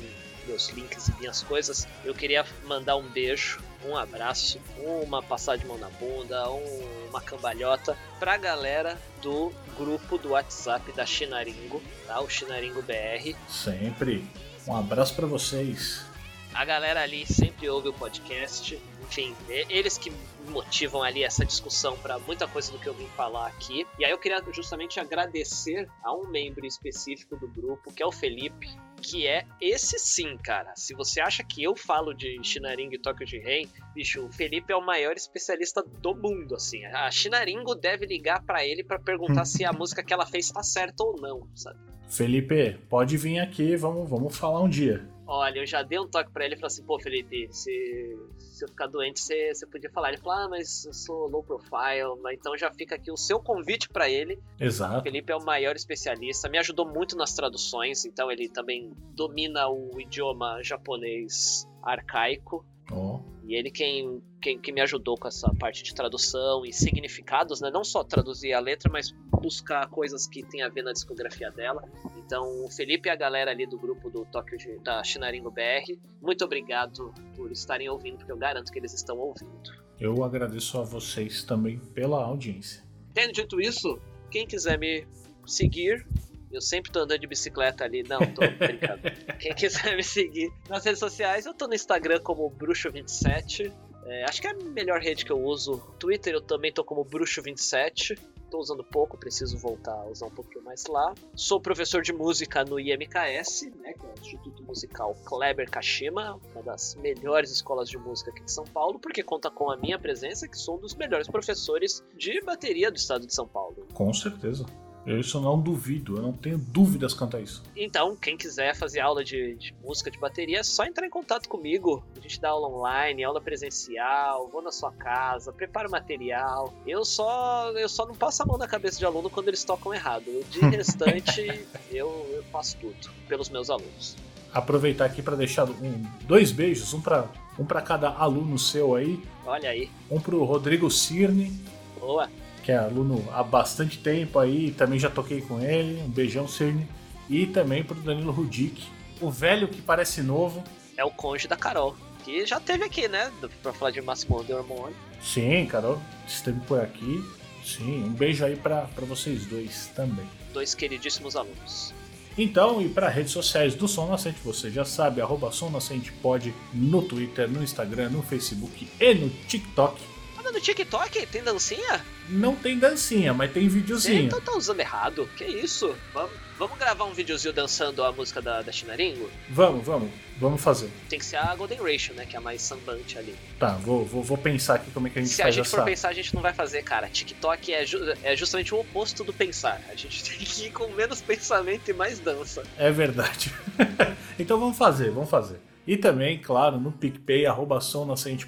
meus links e minhas coisas, eu queria mandar um beijo, um abraço, uma passada de mão na bunda, um- uma cambalhota pra galera do grupo do WhatsApp da Chinaringo, tá? O Chinaringo BR. Sempre. Um abraço pra vocês. A galera ali sempre ouve o podcast. Enfim, e- eles que motivam ali essa discussão para muita coisa do que eu vim falar aqui. E aí eu queria justamente agradecer a um membro específico do grupo, que é o Felipe, que é esse sim, cara. Se você acha que eu falo de Shinaringo e Tokyo de Ren, bicho, o Felipe é o maior especialista do mundo, assim. A Shinaringo deve ligar para ele para perguntar se a *laughs* música que ela fez tá certa ou não, sabe? Felipe, pode vir aqui, vamos, vamos falar um dia. Olha, eu já dei um toque pra ele e falei assim, pô, Felipe, se, se eu ficar doente, você, você podia falar. Ele falou, ah, mas eu sou low profile, mas então já fica aqui o seu convite pra ele. O Exato. Felipe é o maior especialista, me ajudou muito nas traduções, então ele também domina o idioma japonês arcaico. Ó, E ele quem, quem, quem me ajudou com essa parte de tradução e significados, né? Não só traduzir a letra, mas buscar coisas que tem a ver na discografia dela. Então, o Felipe e a galera ali do grupo do Tóquio de, da Shinaringo BR, muito obrigado por estarem ouvindo, porque eu garanto que eles estão ouvindo. eu agradeço a vocês também pela audiência. Tendo dito isso, quem quiser me seguir, eu sempre tô andando de bicicleta ali, não, tô brincando. *laughs* quem quiser me seguir nas redes sociais, eu tô no Instagram como Bruxo27. É, acho que é a melhor rede que eu uso. Twitter eu também tô como Bruxo27. Tô usando pouco, preciso voltar a usar um pouquinho mais lá. Sou professor de música no IMKS, né, que é o Instituto Musical Kleber Kashima, uma das melhores escolas de música aqui de São Paulo, porque conta com a minha presença, que sou um dos melhores professores de bateria do estado de São Paulo. Com certeza. Eu isso não duvido, eu não tenho dúvidas quanto a isso. Então, quem quiser fazer aula de, de música de bateria, é só entrar em contato comigo. A gente dá aula online, aula presencial, vou na sua casa, preparo material. Eu só eu só não passo a mão na cabeça de aluno quando eles tocam errado. De *laughs* restante, eu, eu faço tudo pelos meus alunos. Aproveitar aqui para deixar um, dois beijos, um para um pra cada aluno seu aí. Olha aí, Um pro Rodrigo Cirne, boa. Que é aluno há bastante tempo aí, também já toquei com ele. Um beijão, Cirne. E também pro Danilo Rudic, o velho que parece novo. É o cônjuge da Carol, que já teve aqui, né? Pra falar de Máximo de Hormônio. Sim, Carol, esteve por aqui. Sim, um beijo aí para vocês dois também. Dois queridíssimos alunos. Então, e para redes sociais do Som Nascente, você já sabe, arroba Som Nascente pode no Twitter, no Instagram, no Facebook e no TikTok. Ah, no TikTok tem dancinha? Não tem dancinha, mas tem videozinho. então tá usando errado. Que isso? Vamos, vamos gravar um videozinho dançando a música da, da Chinaringo? Vamos, vamos, vamos fazer. Tem que ser a Golden Ratio, né? Que é a mais sambante ali. Tá, vou, vou, vou pensar aqui como é que a gente Se a faz gente essa. for pensar, a gente não vai fazer, cara. TikTok é, ju- é justamente o oposto do pensar. A gente *laughs* tem que ir com menos pensamento e mais dança. É verdade. *laughs* então vamos fazer, vamos fazer. E também, claro, no PicPay, arroba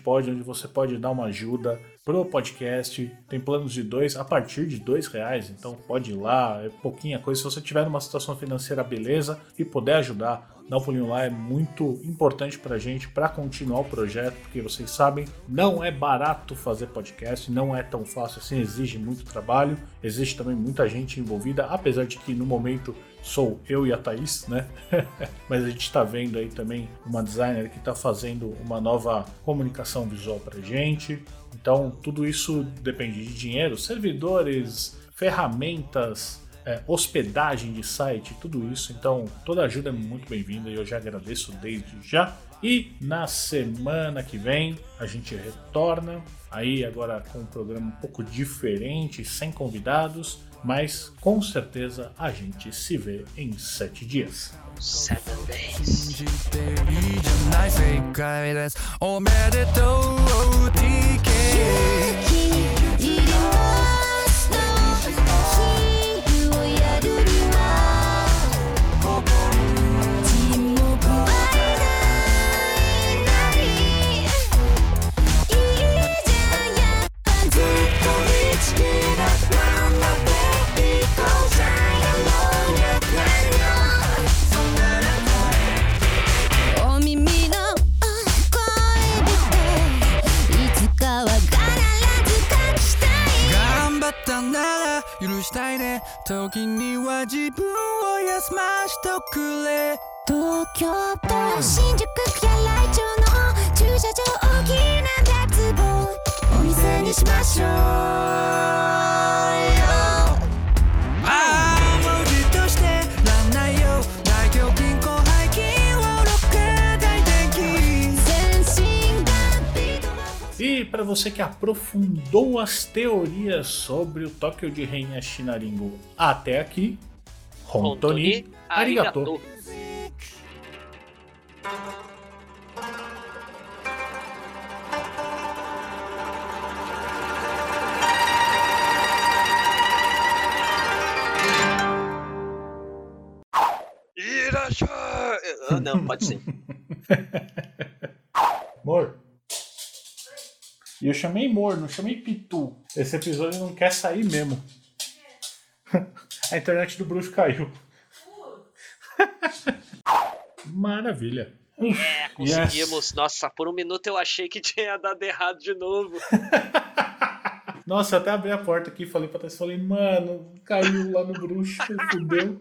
pode, onde você pode dar uma ajuda pro podcast. Tem planos de dois a partir de dois reais, então pode ir lá, é pouquinha coisa. Se você tiver numa situação financeira beleza e puder ajudar, dá um pulinho lá, é muito importante pra gente, pra continuar o projeto, porque vocês sabem, não é barato fazer podcast, não é tão fácil assim, exige muito trabalho, existe também muita gente envolvida, apesar de que no momento sou eu e a Thaís, né? *laughs* Mas a gente está vendo aí também uma designer que está fazendo uma nova comunicação visual para gente. Então tudo isso depende de dinheiro, servidores, ferramentas, é, hospedagem de site, tudo isso. Então toda ajuda é muito bem-vinda e eu já agradeço desde já. E na semana que vem a gente retorna aí agora com um programa um pouco diferente, sem convidados, mas com certeza a gente se vê em sete dias. Seven days. 時には自分を休ましとくれ。東京と新宿や来町の駐車場大きな脱帽。お店にしましょうよ。あ para você que aprofundou as teorias sobre o Tóquio de Rainha Shinaringo até aqui, Hontoni arigato. Irachá! Ah, não, pode ser. *laughs* Mor. E eu chamei Mor, não chamei Pitu. Esse episódio não quer sair mesmo. *laughs* A internet do bruxo caiu. *laughs* Maravilha. É, conseguimos. Nossa, por um minuto eu achei que tinha dado errado de novo. *laughs* Nossa, eu até abri a porta aqui e falei pra Thaís, falei, mano, caiu lá no bruxo, fudeu.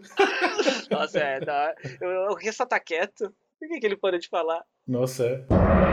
Nossa, é. Não, eu, o Rissa tá quieto. Por que, que ele parou de falar? Nossa, é.